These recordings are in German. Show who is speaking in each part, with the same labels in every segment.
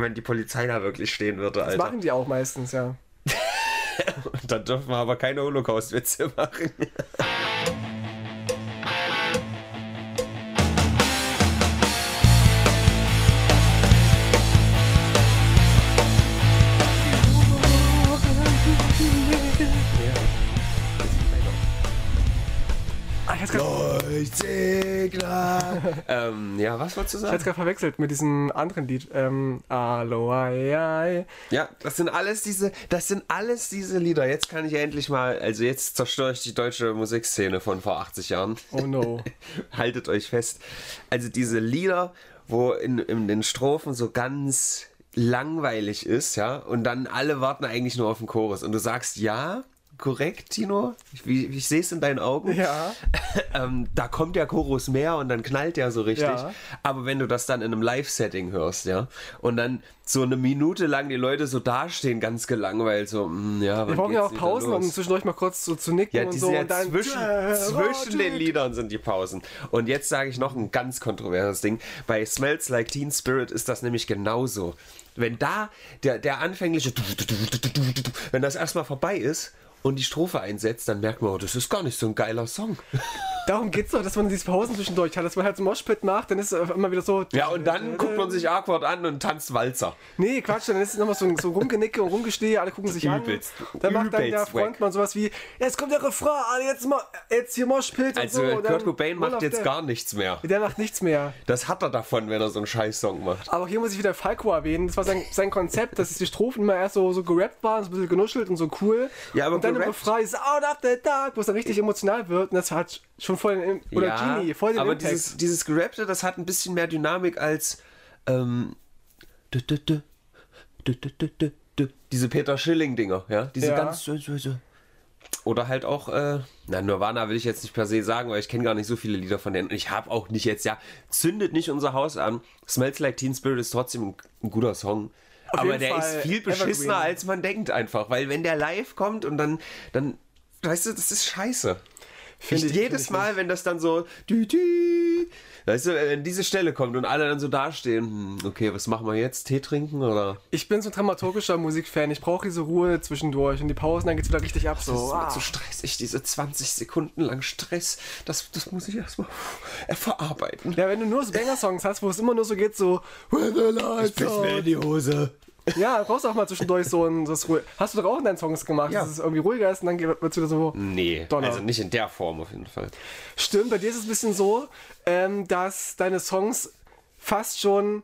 Speaker 1: wenn die Polizei da wirklich stehen würde,
Speaker 2: Das
Speaker 1: Alter.
Speaker 2: machen die auch meistens, ja.
Speaker 1: Dann dürfen wir aber keine Holocaust-Witze machen.
Speaker 2: Ah, ich
Speaker 1: Leuchtsegler. ähm, ja, was wolltest du
Speaker 2: ich
Speaker 1: sagen?
Speaker 2: hab's gerade verwechselt mit diesem anderen Lied. Ähm, Alo, ai, ai.
Speaker 1: Ja, das sind alles diese, das sind alles diese Lieder. Jetzt kann ich endlich mal, also jetzt zerstöre ich die deutsche Musikszene von vor 80 Jahren.
Speaker 2: Oh no.
Speaker 1: Haltet euch fest. Also diese Lieder, wo in, in den Strophen so ganz langweilig ist, ja, und dann alle warten eigentlich nur auf den Chorus. Und du sagst ja, korrekt, Tino. Ich, ich sehe es in deinen Augen.
Speaker 2: Ja.
Speaker 1: ähm, da kommt der Chorus mehr und dann knallt der so richtig.
Speaker 2: Ja.
Speaker 1: Aber wenn du das dann in einem Live-Setting hörst, ja, und dann so eine Minute lang die Leute so dastehen, ganz gelangweilt, so, mm, ja,
Speaker 2: Wir brauchen ja auch Pausen, um zwischendurch mal kurz so zu nicken
Speaker 1: Ja,
Speaker 2: und
Speaker 1: die
Speaker 2: so.
Speaker 1: ja
Speaker 2: und dann
Speaker 1: zwischen,
Speaker 2: Äh,
Speaker 1: zwischen den. Liedern sind die Pausen. Und jetzt sage ich noch ein ganz kontroverses Ding. Bei Smells Like Teen Spirit ist das nämlich genauso. Wenn da der, der anfängliche, wenn das erstmal vorbei ist und die Strophe einsetzt, dann merkt man, oh, das ist gar nicht so ein geiler Song.
Speaker 2: Darum geht's doch, dass man diese Pausen zwischendurch hat, dass man halt so Moshpit macht, dann ist es immer wieder so.
Speaker 1: Ja, und dann guckt man sich Awkward an und tanzt Walzer.
Speaker 2: Nee, Quatsch, dann ist es nochmal so, so rumgenicke und rumgestehe, alle gucken sich
Speaker 1: Übelst,
Speaker 2: an. Dann macht dann der. Frontmann sowas wie, jetzt kommt der Refrain, alle jetzt mal, jetzt hier Moshpit
Speaker 1: Also
Speaker 2: und so.
Speaker 1: Kurt Cobain macht jetzt
Speaker 2: Death.
Speaker 1: gar nichts mehr.
Speaker 2: Der macht nichts mehr.
Speaker 1: Das hat er davon, wenn er so einen Scheiß-Song macht.
Speaker 2: Aber hier muss ich wieder Falco erwähnen. Das war sein, sein Konzept, dass die Strophen immer erst so, so gerappt waren, so ein bisschen genuschelt und so cool.
Speaker 1: Ja, aber
Speaker 2: Random Phrase Out of the Dark, wo es dann richtig emotional wird und das hat schon voll den, oder ja, Genie, voll den
Speaker 1: aber
Speaker 2: Impact.
Speaker 1: dieses, dieses Gerappte, das hat ein bisschen mehr Dynamik als ähm, dü, dü, dü, diese Peter Schilling-Dinger, ja? Diese
Speaker 2: ja.
Speaker 1: ganz. Oder halt auch, äh, na, Nirvana will ich jetzt nicht per se sagen, weil ich kenne gar nicht so viele Lieder von denen. Und ich habe auch nicht jetzt, ja, zündet nicht unser Haus an. Smells Like Teen Spirit ist trotzdem ein, ein guter Song. Aber der
Speaker 2: Fall
Speaker 1: ist viel beschissener,
Speaker 2: Evergreen.
Speaker 1: als man denkt einfach. Weil wenn der live kommt und dann, dann, weißt du, das ist scheiße.
Speaker 2: Find
Speaker 1: ich, jedes
Speaker 2: find ich
Speaker 1: Mal, wenn das dann so, dü, dü, weißt du, wenn diese Stelle kommt und alle dann so dastehen, hm, okay, was machen wir jetzt? Tee trinken oder?
Speaker 2: Ich bin so ein dramaturgischer Musikfan. Ich brauche diese Ruhe zwischendurch und die Pausen, dann geht's wieder richtig ab.
Speaker 1: Das
Speaker 2: So,
Speaker 1: ist mir
Speaker 2: ah.
Speaker 1: zu stressig, diese 20 Sekunden lang Stress, das, das muss ich erstmal äh, verarbeiten.
Speaker 2: Ja, wenn du nur so Banger-Songs hast, wo es immer nur so geht, so When the lights out.
Speaker 1: die Hose.
Speaker 2: Ja, du brauchst auch mal zwischendurch so ein das Ruhe. Hast du doch auch in deinen Songs gemacht,
Speaker 1: Ja.
Speaker 2: dass es irgendwie ruhiger ist und dann wird es wieder so.
Speaker 1: Nee,
Speaker 2: Donner.
Speaker 1: also nicht in der Form auf jeden Fall.
Speaker 2: Stimmt, bei dir ist es ein bisschen so, ähm, dass deine Songs fast schon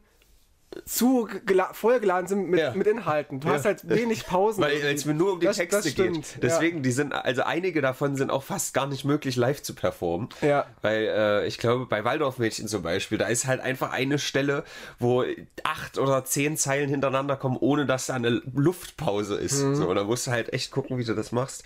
Speaker 2: zu gela- vollgeladen sind mit,
Speaker 1: Ja.
Speaker 2: mit Inhalten. Du
Speaker 1: Ja.
Speaker 2: hast halt wenig Pausen.
Speaker 1: Weil es mir nur um die
Speaker 2: Das-
Speaker 1: Texte
Speaker 2: das stimmt,
Speaker 1: geht. Deswegen, die sind, also einige davon sind auch fast gar nicht möglich live zu performen.
Speaker 2: Ja.
Speaker 1: Weil äh, ich glaube, bei Waldorfmädchen zum Beispiel, da ist halt einfach eine Stelle, wo acht oder zehn Zeilen hintereinander kommen, ohne dass da eine Luftpause ist.
Speaker 2: Mhm.
Speaker 1: So, und da musst du halt echt gucken, wie du das machst.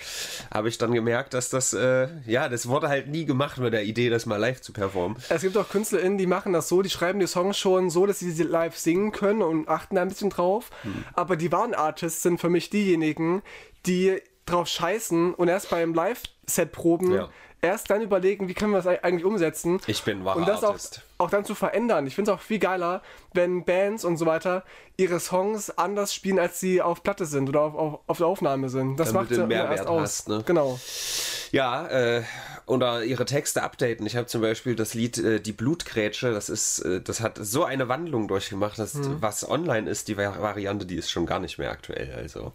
Speaker 1: Habe ich dann gemerkt, dass das, äh, ja, das wurde halt nie gemacht mit der Idee, das mal live zu performen.
Speaker 2: Es gibt auch KünstlerInnen, die machen das so, die schreiben die Songs schon so, dass sie sie live singen können und achten da ein bisschen drauf.
Speaker 1: Hm.
Speaker 2: Aber die wahren Artists sind für mich diejenigen, die drauf scheißen und erst beim Live-Set proben,
Speaker 1: Ja.
Speaker 2: erst dann überlegen, wie können wir das eigentlich umsetzen.
Speaker 1: Ich bin wahrer
Speaker 2: Und das auch, auch dann zu verändern. Ich finde es auch viel geiler, wenn Bands und so weiter ihre Songs anders spielen, als sie auf Platte sind oder auf, auf, auf der Aufnahme sind. Das
Speaker 1: Damit
Speaker 2: macht ja erst aus.
Speaker 1: hast, ne?
Speaker 2: Genau.
Speaker 1: Ja, äh, oder ihre Texte updaten. Ich habe zum Beispiel das Lied äh, Die Blutgrätsche, das ist, äh, das hat so eine Wandlung durchgemacht, dass was online ist, die Va- Variante, die ist schon gar nicht mehr aktuell. Also.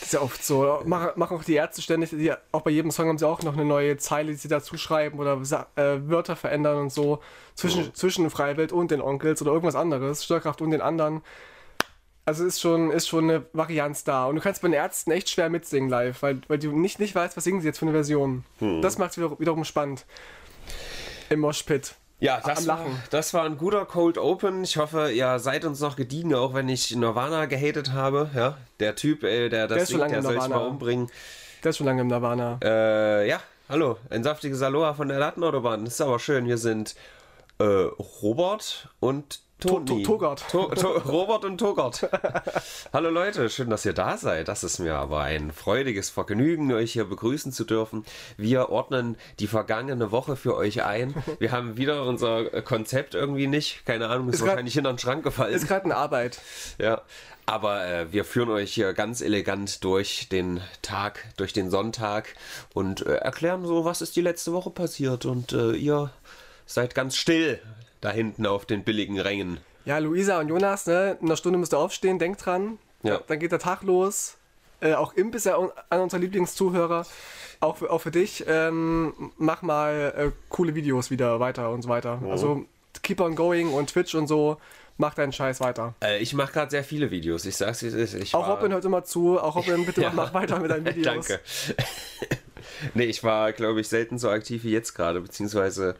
Speaker 2: Das ist ja oft so. Machen, machen auch die Ärzte ständig, die, auch bei jedem Song haben sie auch noch eine neue Zeile, die sie dazu schreiben oder äh, Wörter verändern und so. Zwischen, zwischen Freiwild und den Onkels oder irgendwas anderes. Störkraft und den anderen. Also ist schon, ist schon eine Varianz da. Und du kannst bei den Ärzten echt schwer mitsingen live, weil, weil du nicht, nicht weißt, was singen sie jetzt für eine Version. Das macht es wieder, wiederum spannend. Im Moshpit.
Speaker 1: Ja, das
Speaker 2: Am
Speaker 1: war,
Speaker 2: Lachen.
Speaker 1: das war ein guter Cold Open. Ich hoffe, ihr seid uns noch gediegen, auch wenn ich Nirvana gehatet habe. Ja, der Typ, äh, der das
Speaker 2: ist schon
Speaker 1: singt,
Speaker 2: lange
Speaker 1: der soll
Speaker 2: Nirvana.
Speaker 1: mal umbringen.
Speaker 2: Der ist schon lange im Nirvana.
Speaker 1: Äh, ja, hallo, ein saftiges Aloha von der Lattenautobahn. Das ist aber schön. Hier sind äh, Robert und Toni.
Speaker 2: To- Togart.
Speaker 1: To to Robert und Togart. Hallo Leute, schön, dass ihr da seid. Das ist mir aber ein freudiges Vergnügen, euch hier begrüßen zu dürfen. Wir ordnen die vergangene Woche für euch ein. Wir haben wieder unser Konzept irgendwie nicht. Keine Ahnung, ist,
Speaker 2: Ist
Speaker 1: wahrscheinlich hinter den Schrank gefallen.
Speaker 2: Ist gerade in Arbeit.
Speaker 1: Ja, aber äh, wir führen euch hier ganz elegant durch den Tag, durch den Sonntag und äh, erklären so, was ist die letzte Woche passiert. Und äh, ihr seid ganz still da hinten auf den billigen Rängen.
Speaker 2: Ja, Luisa und Jonas, ne? In einer Stunde müsst ihr aufstehen, denkt dran.
Speaker 1: Ja.
Speaker 2: Dann geht der Tag los. Äh, auch Imp ist ja an unser Lieblingszuhörer. Auch für, auch für dich. Ähm, mach mal äh, coole Videos wieder weiter und so weiter. Also keep on going und Twitch und so. Mach deinen Scheiß weiter.
Speaker 1: Äh, ich mache gerade sehr viele Videos. Ich sag's, ist. Ich
Speaker 2: Auch
Speaker 1: war-
Speaker 2: Robin hört immer zu. Auch Robin, bitte
Speaker 1: Ja.
Speaker 2: mach weiter mit deinen Videos.
Speaker 1: Danke. nee, ich war, glaube ich, selten so aktiv wie jetzt gerade, beziehungsweise.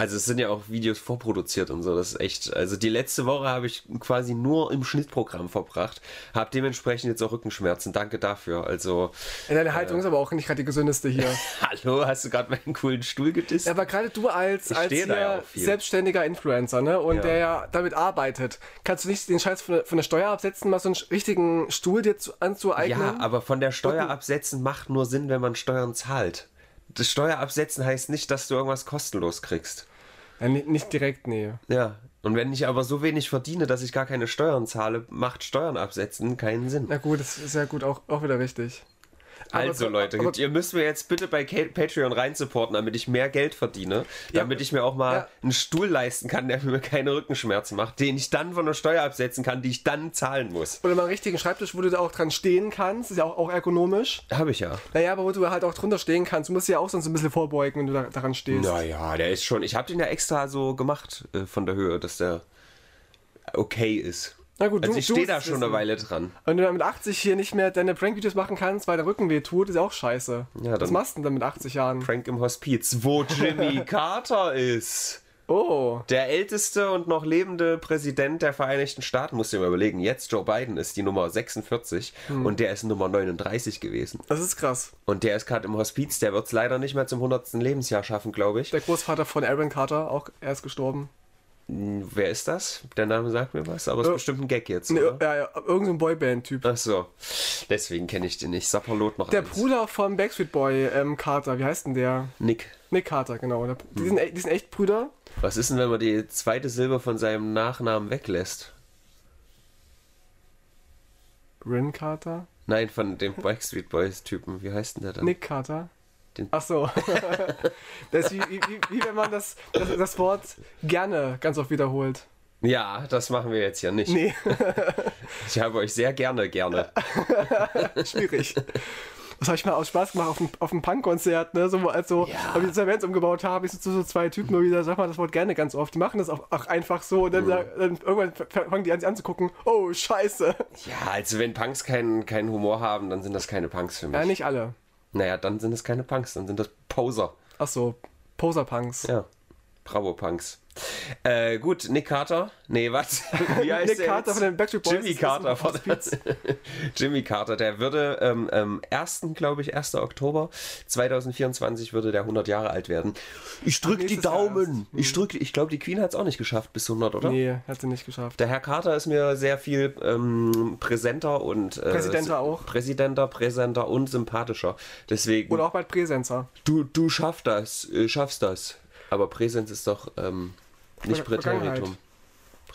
Speaker 1: Also es sind ja auch Videos vorproduziert und so, das ist echt. Also die letzte Woche habe ich quasi nur im Schnittprogramm verbracht, habe dementsprechend jetzt auch Rückenschmerzen. Danke dafür. Also
Speaker 2: Ja, Deine Haltung ist aber auch nicht gerade die gesündeste hier.
Speaker 1: hallo, hast du gerade meinen coolen Stuhl gedisst?
Speaker 2: Ja, aber gerade du als,
Speaker 1: Ich
Speaker 2: als
Speaker 1: ja
Speaker 2: selbstständiger Influencer, ne? Und
Speaker 1: Ja.
Speaker 2: der ja damit arbeitet, kannst du nicht den Scheiß von, der- von der Steuer absetzen, mal so einen richtigen Stuhl dir zu, anzueignen?
Speaker 1: Ja, aber von der Steuer absetzen macht nur Sinn, wenn man Steuern zahlt. Das Steuerabsetzen heißt nicht, dass du irgendwas kostenlos kriegst.
Speaker 2: Ni- nicht direkt, nee.
Speaker 1: Ja. Und wenn ich aber so wenig verdiene, dass ich gar keine Steuern zahle, macht Steuern absetzen keinen Sinn.
Speaker 2: Na gut, das ist ja gut, auch, auch wieder richtig. Aber
Speaker 1: Also
Speaker 2: so-
Speaker 1: Leute,
Speaker 2: aber-
Speaker 1: ihr müsst mir jetzt bitte bei Patreon reinsupporten, damit ich mehr Geld verdiene, damit ich mir auch mal
Speaker 2: Ja.
Speaker 1: einen Stuhl leisten kann, der mir keine Rückenschmerzen macht, den ich dann von der Steuer absetzen kann, die ich dann zahlen muss.
Speaker 2: Oder mal einen richtigen Schreibtisch, wo du da auch dran stehen kannst, ist ja auch, auch ergonomisch.
Speaker 1: Habe ich ja.
Speaker 2: Naja, aber wo du halt auch drunter stehen kannst. Du musst ja auch sonst ein bisschen vorbeugen, wenn du da, daran stehst.
Speaker 1: Naja, der ist schon. Ich habe den ja extra so gemacht äh, von der Höhe, dass der okay ist.
Speaker 2: Na gut,
Speaker 1: Also
Speaker 2: du-
Speaker 1: ich stehe da schon eine. Weile dran.
Speaker 2: Wenn du dann mit 80 hier nicht mehr deine Prank-Videos machen kannst, weil der Rücken weh tut, ist ja auch scheiße.
Speaker 1: Ja,
Speaker 2: Was machst du denn dann mit 80 Jahren?
Speaker 1: Frank im Hospiz, wo Jimmy Carter ist.
Speaker 2: Oh,
Speaker 1: Der älteste und noch lebende Präsident der Vereinigten Staaten, musst du dir mal überlegen. Jetzt Joe Biden ist die Nummer 46
Speaker 2: Hm.
Speaker 1: und der ist Nummer 39 gewesen.
Speaker 2: das ist krass.
Speaker 1: Und der ist gerade im Hospiz, der wird es leider nicht mehr zum 100. Lebensjahr schaffen, glaube ich.
Speaker 2: Der Großvater von Aaron Carter, auch er ist gestorben.
Speaker 1: Wer ist das? Der Name sagt mir was, aber es ist
Speaker 2: Äh,
Speaker 1: bestimmt ein Gag jetzt.
Speaker 2: Nee,
Speaker 1: Oder?
Speaker 2: ja, ja, irgendein so Boyband-Typ.
Speaker 1: Ach so, deswegen kenne ich den nicht. Sapperlot noch
Speaker 2: Der
Speaker 1: eins.
Speaker 2: Bruder von Backstreet Boy, ähm, Carter, wie heißt denn der?
Speaker 1: Nick.
Speaker 2: Nick Carter, genau. Der,
Speaker 1: Hm.
Speaker 2: die, sind, e- die sind echt Brüder.
Speaker 1: Was ist denn, wenn man die zweite Silbe von seinem Nachnamen weglässt?
Speaker 2: Rin Carter?
Speaker 1: Nein, von dem Backstreet Boys Typen. Wie heißt denn der dann?
Speaker 2: Nick Carter?
Speaker 1: Den-
Speaker 2: Ach so. das ist wie, wie, wie, wenn man das, das, das Wort gerne ganz oft wiederholt.
Speaker 1: Ja, das machen wir jetzt hier nicht.
Speaker 2: Nee,
Speaker 1: Ich habe euch sehr gerne, gerne.
Speaker 2: schwierig. Das habe ich mal aus Spaß gemacht auf dem, auf dem Punk-Konzert, ne? So, als so,
Speaker 1: Ja.
Speaker 2: als wir das Event umgebaut haben, ich so zu so zwei Typen nur wieder, sag mal das Wort gerne ganz oft. Die machen das auch, auch einfach so und dann, sag- dann irgendwann fangen die an, sich anzugucken, oh, scheiße.
Speaker 1: Ja, also wenn Punks keinen keinen Humor haben, dann sind das keine Punks für mich.
Speaker 2: Ja, nicht alle.
Speaker 1: Naja, dann sind es keine Punks, dann sind das Poser.
Speaker 2: Ach so, Poser-Punks.
Speaker 1: Ja, Bravo-Punks. Äh, gut, Nick Carter. Nee, was? Wie heißt
Speaker 2: Nick Carter
Speaker 1: jetzt?
Speaker 2: von den Backstreet Boys.
Speaker 1: Jimmy Carter von. Jimmy Carter, der würde ähm, ähm, 1. glaube ich, 1. Oktober 2024 würde der 100 Jahre alt werden. Ich drück die Daumen. Ich drück, ich glaube, die Queen hat es auch nicht geschafft bis 100, oder?
Speaker 2: Nee, hat sie nicht geschafft.
Speaker 1: Der Herr Carter ist mir sehr viel ähm, präsenter und äh,
Speaker 2: Präsidenter auch.
Speaker 1: Präsidenter, präsenter und sympathischer. Deswegen
Speaker 2: Oder auch bald Präsenzer.
Speaker 1: du du schaffst das, äh, schaffst das. Aber Präsenz ist doch ähm, nicht. Präteritum.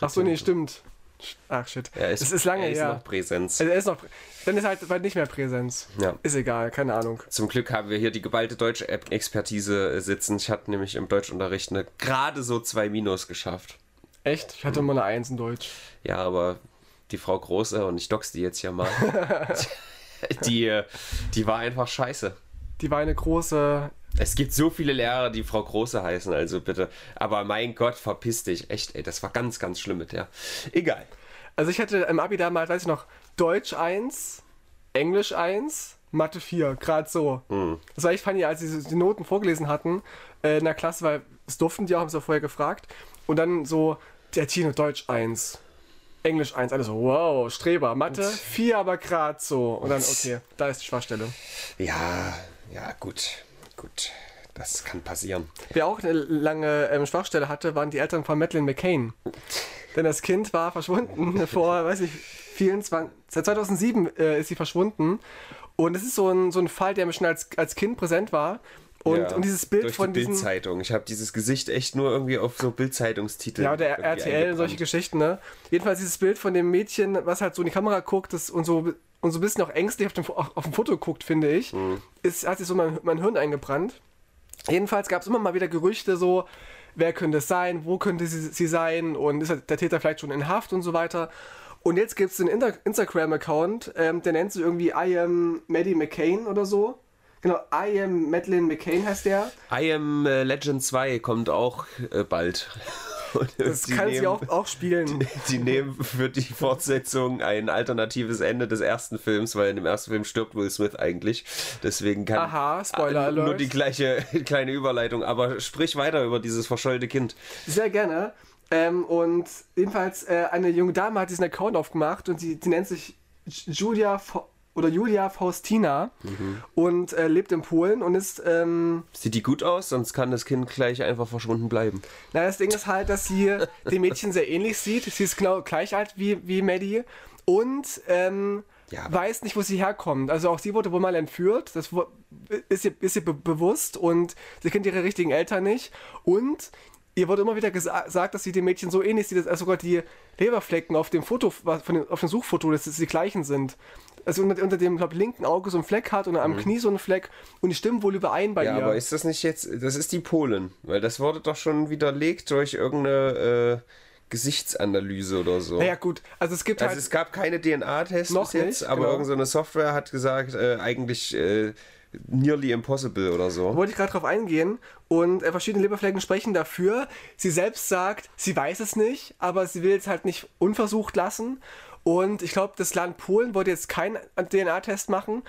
Speaker 2: Ach so, nee, stimmt. Ach shit.
Speaker 1: Er ist,
Speaker 2: das ist lange
Speaker 1: er ist
Speaker 2: her.
Speaker 1: noch Präsenz.
Speaker 2: Also er ist noch. Dann ist halt bald nicht mehr Präsenz.
Speaker 1: Ja.
Speaker 2: Ist egal, keine Ahnung.
Speaker 1: Zum Glück haben wir hier die geballte Deutsch-Expertise äh, sitzen. Ich hatte nämlich im Deutschunterricht eine gerade so zwei Minus geschafft.
Speaker 2: Echt? Ich hatte immer eine Eins in Deutsch.
Speaker 1: Ja, aber die Frau Große, und ich dox die jetzt hier mal, die, äh, die war einfach scheiße.
Speaker 2: Die war eine große.
Speaker 1: Es gibt so viele Lehrer, die Frau Große heißen, also bitte. Aber mein Gott, verpiss dich. Echt, ey, das war ganz, ganz schlimm mit der. Egal.
Speaker 2: Also ich hatte im Abi damals, weiß ich noch, Deutsch 1, Englisch 1, Mathe 4, gerade so.
Speaker 1: Hm.
Speaker 2: Das war echt funny, als sie die Noten vorgelesen hatten äh, in der Klasse, weil es durften die auch, haben sie auch vorher gefragt. Und dann so, der Tino, Deutsch 1, Englisch 1, alles so, wow, Streber, Mathe 4, aber gerade so. Und dann, okay, da ist die Schwachstelle.
Speaker 1: Ja, ja, gut, gut. Das kann passieren.
Speaker 2: Wer auch eine lange ähm, Schwachstelle hatte, waren die Eltern von Madeleine McCain. Denn das Kind war verschwunden vor, weiß ich, 24, seit 2007 äh, ist sie verschwunden. Und es ist so ein, so ein Fall, der mir schon als, als Kind präsent war. Und,
Speaker 1: Ja,
Speaker 2: und dieses Bild
Speaker 1: durch
Speaker 2: von
Speaker 1: die. Bildzeitung. Ich habe dieses Gesicht echt nur irgendwie auf so Bildzeitungstitel.
Speaker 2: Ja, der RTL und solche. Geschichten, ne? Jedenfalls dieses Bild von dem Mädchen, was halt so in die Kamera guckt das, und, so, und so ein bisschen auch ängstlich auf dem, auf, auf dem Foto guckt, finde ich,
Speaker 1: Mhm.
Speaker 2: ist, hat sich so mein, mein Hirn eingebrannt. Jedenfalls gab es immer mal wieder Gerüchte so, wer könnte es sein, wo könnte sie, sie sein und ist der Täter vielleicht schon in Haft und so weiter. Und jetzt gibt es einen Inter Instagram-Account, ähm, der nennt sich irgendwie I am Maddie McCain oder so. Genau, I am Madeleine McCain heißt der.
Speaker 1: I Am äh, Legend 2 kommt auch äh, bald.
Speaker 2: Das
Speaker 1: die
Speaker 2: kann sie
Speaker 1: nehmen-
Speaker 2: auch, auch spielen.
Speaker 1: Die nehmen für die Fortsetzung ein alternatives Ende des ersten Films, weil in dem ersten Film stirbt Will Smith eigentlich. Deswegen kann
Speaker 2: Aha, Spoiler
Speaker 1: Ah, nur
Speaker 2: Alert.
Speaker 1: die gleiche kleine Überleitung. Aber sprich weiter über dieses verschollte Kind.
Speaker 2: Sehr gerne. Ähm, und jedenfalls äh, eine junge Dame hat diesen Account aufgemacht und sie, sie nennt sich Julia Fa oder Julia Faustina und äh, lebt in Polen und ist, ähm,
Speaker 1: Sieht die gut aus, sonst kann das Kind gleich einfach verschwunden bleiben.
Speaker 2: na das Ding ist halt, dass sie dem Mädchen sehr ähnlich sieht. Sie ist genau gleich alt wie, wie Maddie und ähm,
Speaker 1: Ja,
Speaker 2: weiß nicht, wo sie herkommt. Also auch sie wurde wohl mal entführt, das ist ihr, ist ihr be bewusst und sie kennt ihre richtigen Eltern nicht und ihr wurde immer wieder gesa gesagt, dass sie dem Mädchen so ähnlich sieht, dass sogar die Leberflecken auf dem Foto, was- von dem, auf dem Suchfoto, dass es die gleichen sind. Also unter, unter dem glaub, linken Auge so ein Fleck hat und am Knie so ein Fleck und die stimmen wohl überein bei
Speaker 1: Mhm. Ja,
Speaker 2: ihr.
Speaker 1: aber ist das nicht jetzt, das ist die Polen, weil das wurde doch schon widerlegt durch irgendeine äh, Gesichtsanalyse oder so.
Speaker 2: naja gut, also es gibt
Speaker 1: Also
Speaker 2: halt...
Speaker 1: es gab keine DNA-Tests
Speaker 2: Noch
Speaker 1: bis jetzt,
Speaker 2: nicht,
Speaker 1: aber
Speaker 2: genau.
Speaker 1: irgendeine Software hat gesagt, äh, eigentlich äh, nearly impossible oder so.
Speaker 2: wollte ich gerade drauf eingehen. Und äh, verschiedene Leberflecken sprechen dafür. Sie selbst sagt, sie weiß es nicht, aber sie will es halt nicht unversucht lassen. Und ich glaube, das Land Polen wollte jetzt keinen DNA-Test machen,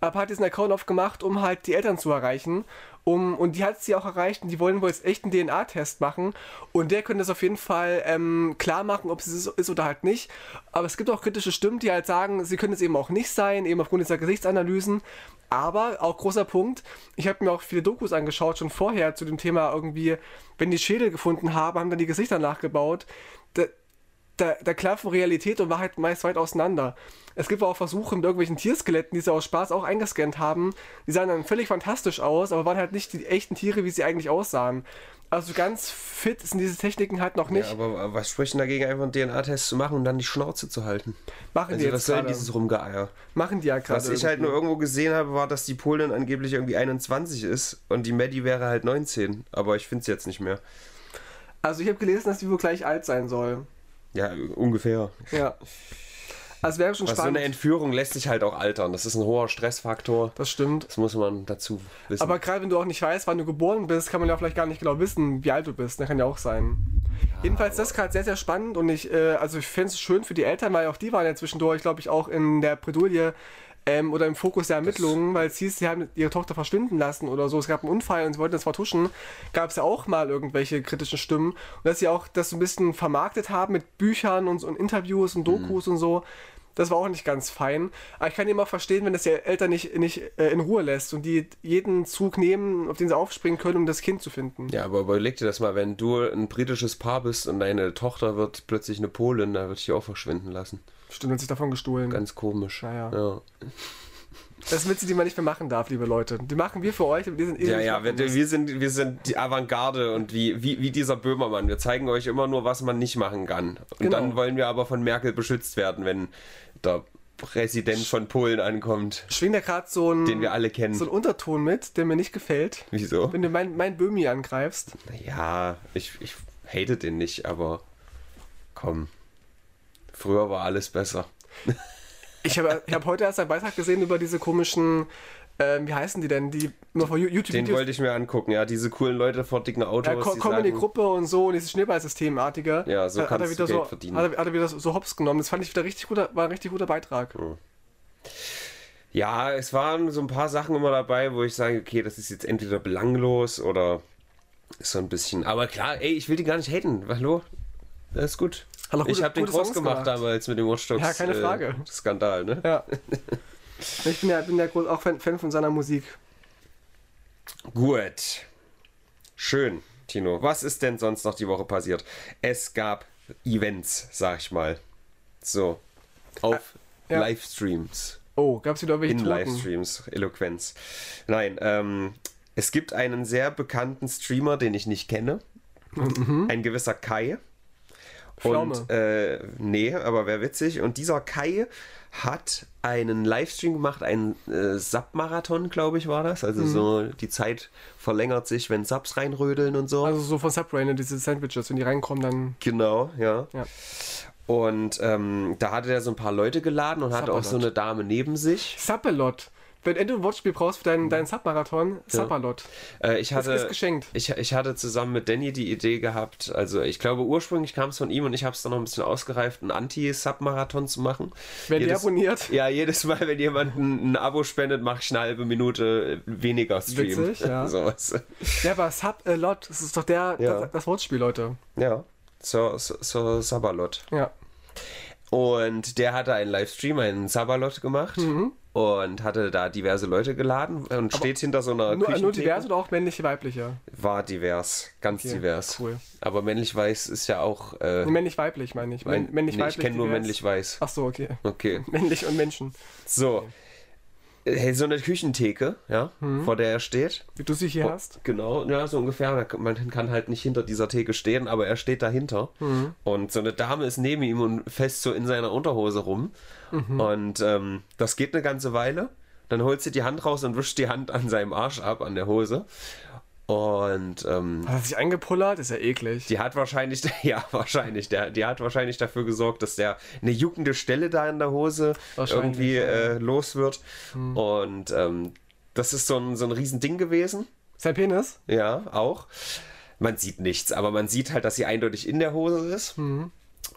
Speaker 2: aber hat diesen Account aufgemacht, um halt die Eltern zu erreichen. Um, und die hat sie auch erreicht und die wollen wohl jetzt echt einen DNA-Test machen. Und der könnte es auf jeden Fall ähm, klar machen, ob es ist, ist oder halt nicht. Aber es gibt auch kritische Stimmen, die halt sagen, sie können es eben auch nicht sein, eben aufgrund dieser Gesichtsanalysen. Aber auch großer Punkt, ich habe mir auch viele Dokus angeschaut, schon vorher zu dem Thema irgendwie, wenn die Schädel gefunden haben, haben dann die Gesichter nachgebaut. Da, da, da klaffen Realität und Wahrheit meist weit auseinander. Es gibt auch Versuche mit irgendwelchen Tierskeletten, die sie aus Spaß auch eingescannt haben. Die sahen dann völlig fantastisch aus, aber waren halt nicht die echten Tiere, wie sie eigentlich aussahen. Also ganz fit sind diese Techniken halt noch nicht.
Speaker 1: Ja, aber was spricht denn dagegen, einfach einen DNA-Test zu machen und dann die Schnauze zu halten?
Speaker 2: machen die
Speaker 1: Also was
Speaker 2: jetzt
Speaker 1: soll denn
Speaker 2: gerade.
Speaker 1: dieses Rumgeeier?
Speaker 2: Machen die ja gerade.
Speaker 1: Was ich halt nur irgendwo gesehen habe, war, dass die Polin angeblich irgendwie 21 ist und die Maddie wäre halt 19. Aber ich finde es jetzt nicht mehr.
Speaker 2: Also ich habe gelesen, dass die wohl gleich alt sein soll.
Speaker 1: Ja, ungefähr.
Speaker 2: Ja. Also wäre schon
Speaker 1: Was so
Speaker 2: spannend.
Speaker 1: eine Entführung lässt sich halt auch altern. Das ist ein hoher Stressfaktor.
Speaker 2: das stimmt.
Speaker 1: Das muss man dazu wissen.
Speaker 2: Aber gerade wenn du auch nicht weißt, wann du geboren bist, kann man ja vielleicht gar nicht genau wissen, wie alt du bist. Das kann ja auch sein. Jedenfalls das ist gerade sehr, sehr spannend und ich, äh, also ich finde es schön für die Eltern, weil auch die waren ja zwischendurch, glaube ich, auch in der Bredouille ähm, oder im Fokus der Ermittlungen, weil es hieß, sie haben ihre Tochter verschwinden lassen oder so. Es gab einen Unfall und sie wollten das vertuschen. Gab es ja auch mal irgendwelche kritischen Stimmen. Und dass sie auch das so ein bisschen vermarktet haben mit Büchern und, und Interviews und Dokus und so. Das war auch nicht ganz fein. Aber ich kann eben auch verstehen, wenn das die Eltern nicht, nicht äh, in Ruhe lässt und die jeden Zug nehmen, auf den sie aufspringen können, um das Kind zu finden.
Speaker 1: ja, aber überleg dir das mal, wenn du ein britisches Paar bist und deine Tochter wird plötzlich eine Polin, da würde ich die auch verschwinden lassen.
Speaker 2: Stimmt, hat sich davon gestohlen.
Speaker 1: Ganz komisch.
Speaker 2: Naja.
Speaker 1: Ja,
Speaker 2: Das sind Witze, die man nicht mehr machen darf, liebe Leute. Die machen wir für euch. Die sind eh
Speaker 1: ja, ja wir, wir, sind, wir sind die Avantgarde und wie, wie, wie dieser Böhmermann. Wir zeigen euch immer nur, was man nicht machen kann. Und
Speaker 2: Genau.
Speaker 1: dann wollen wir aber von Merkel beschützt werden, wenn der Präsident von Polen ankommt,
Speaker 2: schwingt da gerade so ein,
Speaker 1: den wir alle kennen.
Speaker 2: so ein Unterton mit, der mir nicht gefällt.
Speaker 1: Wieso?
Speaker 2: Wenn du mein, mein Böhmi angreifst.
Speaker 1: Ja, ich, ich hate den nicht, aber komm. Früher war alles besser.
Speaker 2: Ich habe ich hab heute erst einen Beitrag gesehen über diese komischen, ähm, wie heißen die denn, die immer vor
Speaker 1: Den
Speaker 2: YouTube-Videos.
Speaker 1: wollte ich mir angucken, ja, diese coolen Leute vor dicken Autos.
Speaker 2: Ja, ko kommen in die Gruppe und so und dieses Schneeballsystemartige.
Speaker 1: Ja, so
Speaker 2: hat, hat er
Speaker 1: kannst du
Speaker 2: wieder
Speaker 1: Geld
Speaker 2: so,
Speaker 1: verdienen.
Speaker 2: Hat er, hat er wieder so, hops genommen. Das fand ich wieder richtig guter, war ein richtig guter Beitrag.
Speaker 1: Ja, es waren so ein paar Sachen immer dabei, wo ich sage, okay, das ist jetzt entweder belanglos oder so ein bisschen. Aber klar, ey, ich will die gar nicht haten. Hallo? Das ist gut.
Speaker 2: Auch
Speaker 1: ich
Speaker 2: gute-
Speaker 1: habe den
Speaker 2: gute
Speaker 1: groß
Speaker 2: Songs
Speaker 1: gemacht damals mit dem Watch Dogs,
Speaker 2: Ja, keine Frage.
Speaker 1: Äh, Skandal, ne?
Speaker 2: Ja. Ich bin ja, bin ja groß, auch Fan, Fan von seiner Musik.
Speaker 1: Gut. Schön, Tino. Was ist denn sonst noch die Woche passiert? Es gab Events, sag ich mal. So. Auf
Speaker 2: ja.
Speaker 1: Livestreams.
Speaker 2: Oh, gab es wieder irgendwelche
Speaker 1: In
Speaker 2: Toten?
Speaker 1: Livestreams. Eloquenz. Nein, ähm, es gibt einen sehr bekannten Streamer, den ich nicht kenne. Ein gewisser Kai.
Speaker 2: Pflaume.
Speaker 1: Und äh, nee, aber wäre witzig. Und dieser Kai hat einen Livestream gemacht, einen äh, Sub-Marathon, glaube ich, war das. Also so die Zeit verlängert sich, wenn Subs reinrödeln und so.
Speaker 2: Also so von Subway, ne, diese Sandwiches, wenn die reinkommen, dann...
Speaker 1: genau, ja.
Speaker 2: Ja.
Speaker 1: Und ähm, da hatte er so ein paar Leute geladen und hatte auch so eine Dame neben sich.
Speaker 2: Suppalot. Wenn du ein Wortspiel brauchst für deinen, deinen Submarathon, Suppalot.
Speaker 1: Äh, ich
Speaker 2: Das
Speaker 1: hatte,
Speaker 2: ist geschenkt.
Speaker 1: Ich, ich hatte zusammen mit Danny die Idee gehabt, also ich glaube ursprünglich kam es von ihm und ich habe es dann noch ein bisschen ausgereift, einen Anti-Sub-Marathon zu machen.
Speaker 2: Wer die
Speaker 1: Jedes-
Speaker 2: abonniert,
Speaker 1: Ja, jedes Mal, wenn jemand ein, ein Abo spendet, mache ich eine halbe Minute weniger Stream.
Speaker 2: Witzig, ja.
Speaker 1: Sowas.
Speaker 2: ja, aber Subalot, das ist doch der,
Speaker 1: Ja.
Speaker 2: das, das Wortspiel, Leute.
Speaker 1: Ja, zur so, so Sabalot.
Speaker 2: Ja.
Speaker 1: Und der hatte einen Livestream, einen Sabalot gemacht
Speaker 2: Mhm.
Speaker 1: und hatte da diverse Leute geladen und steht hinter so einer
Speaker 2: Nur, nur divers oder auch männliche, weibliche?
Speaker 1: War divers, ganz
Speaker 2: Okay,
Speaker 1: divers.
Speaker 2: cool.
Speaker 1: Aber männlich-weiß ist ja auch... Äh,
Speaker 2: Männlich-weiblich meine ich.
Speaker 1: mein,
Speaker 2: Männlich,
Speaker 1: nee, ich kenne nur männlich-weiß.
Speaker 2: Ach so, okay.
Speaker 1: Okay.
Speaker 2: Männlich und Menschen.
Speaker 1: So. Äh, So eine Küchentheke, ja,
Speaker 2: Mhm.
Speaker 1: vor der er steht.
Speaker 2: Wie du sie hier hast.
Speaker 1: Genau, ja, so ungefähr. Man kann halt nicht hinter dieser Theke stehen, aber er steht dahinter.
Speaker 2: Mhm.
Speaker 1: Und so eine Dame ist neben ihm und fest so in seiner Unterhose rum.
Speaker 2: Mhm.
Speaker 1: Und ähm, das geht eine ganze Weile. Dann holt sie die Hand raus und wischt die Hand an seinem Arsch ab, an der Hose. Und ähm,
Speaker 2: Hat er sich eingepullert? Ist ja eklig.
Speaker 1: die hat wahrscheinlich, ja, wahrscheinlich, der, die hat wahrscheinlich dafür gesorgt, dass der eine juckende Stelle da in der Hose irgendwie äh, los wird. Und ähm, das ist so ein, so ein Riesending gewesen.
Speaker 2: Sein Penis?
Speaker 1: Ja, auch. Man sieht nichts, aber man sieht halt, dass sie eindeutig in der Hose ist.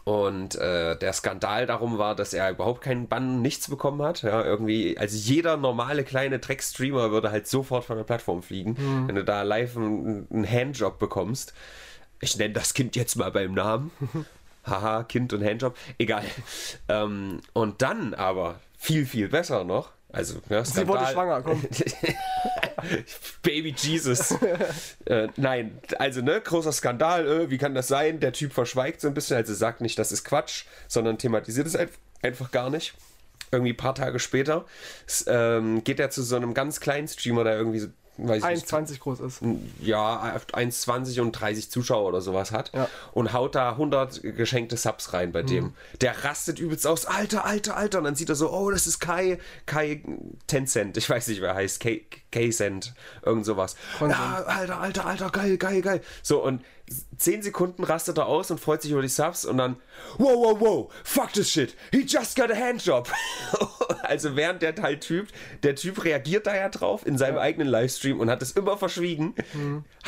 Speaker 1: Und äh, der Skandal darum war, dass er überhaupt keinen Bann, nichts bekommen hat. Ja, irgendwie, also jeder normale kleine Dreck-Streamer würde halt sofort von der Plattform fliegen, wenn du da live einen, einen Handjob bekommst. Ich nenne das Kind jetzt mal beim Namen. Haha, Kind und Handjob. Egal. Ähm, und dann aber viel, viel besser noch. Also, ja,
Speaker 2: Sie wurde
Speaker 1: Skandal-
Speaker 2: schwanger, komm.
Speaker 1: Baby Jesus. äh, nein, also ne, großer Skandal, äh, wie kann das sein? Der Typ verschweigt so ein bisschen, also sagt nicht, das ist Quatsch, sondern thematisiert es ein, einfach gar nicht. Irgendwie ein paar Tage später ähm, geht er zu so einem ganz kleinen Streamer, der irgendwie, so, weiß ich nicht,
Speaker 2: 1,20 groß ist.
Speaker 1: ja, 1,20 und 30 Zuschauer oder sowas hat
Speaker 2: Ja.
Speaker 1: und haut da 100 geschenkte Subs rein bei dem. Der rastet übelst aus, Alter, Alter, Alter. Und dann sieht er so, oh, das ist Kai, Kai Tencent, ich weiß nicht, wer er heißt, Kai, Kai Cent, irgend sowas. Ja, Alter, Alter, Alter, geil, geil, geil. So, und 10 Sekunden rastet er aus und freut sich über die Subs und dann, wow, wow, wow, fuck this shit, he just got a handjob. also während der Teil typt, der Typ reagiert da ja drauf in seinem eigenen Livestream und hat es immer verschwiegen,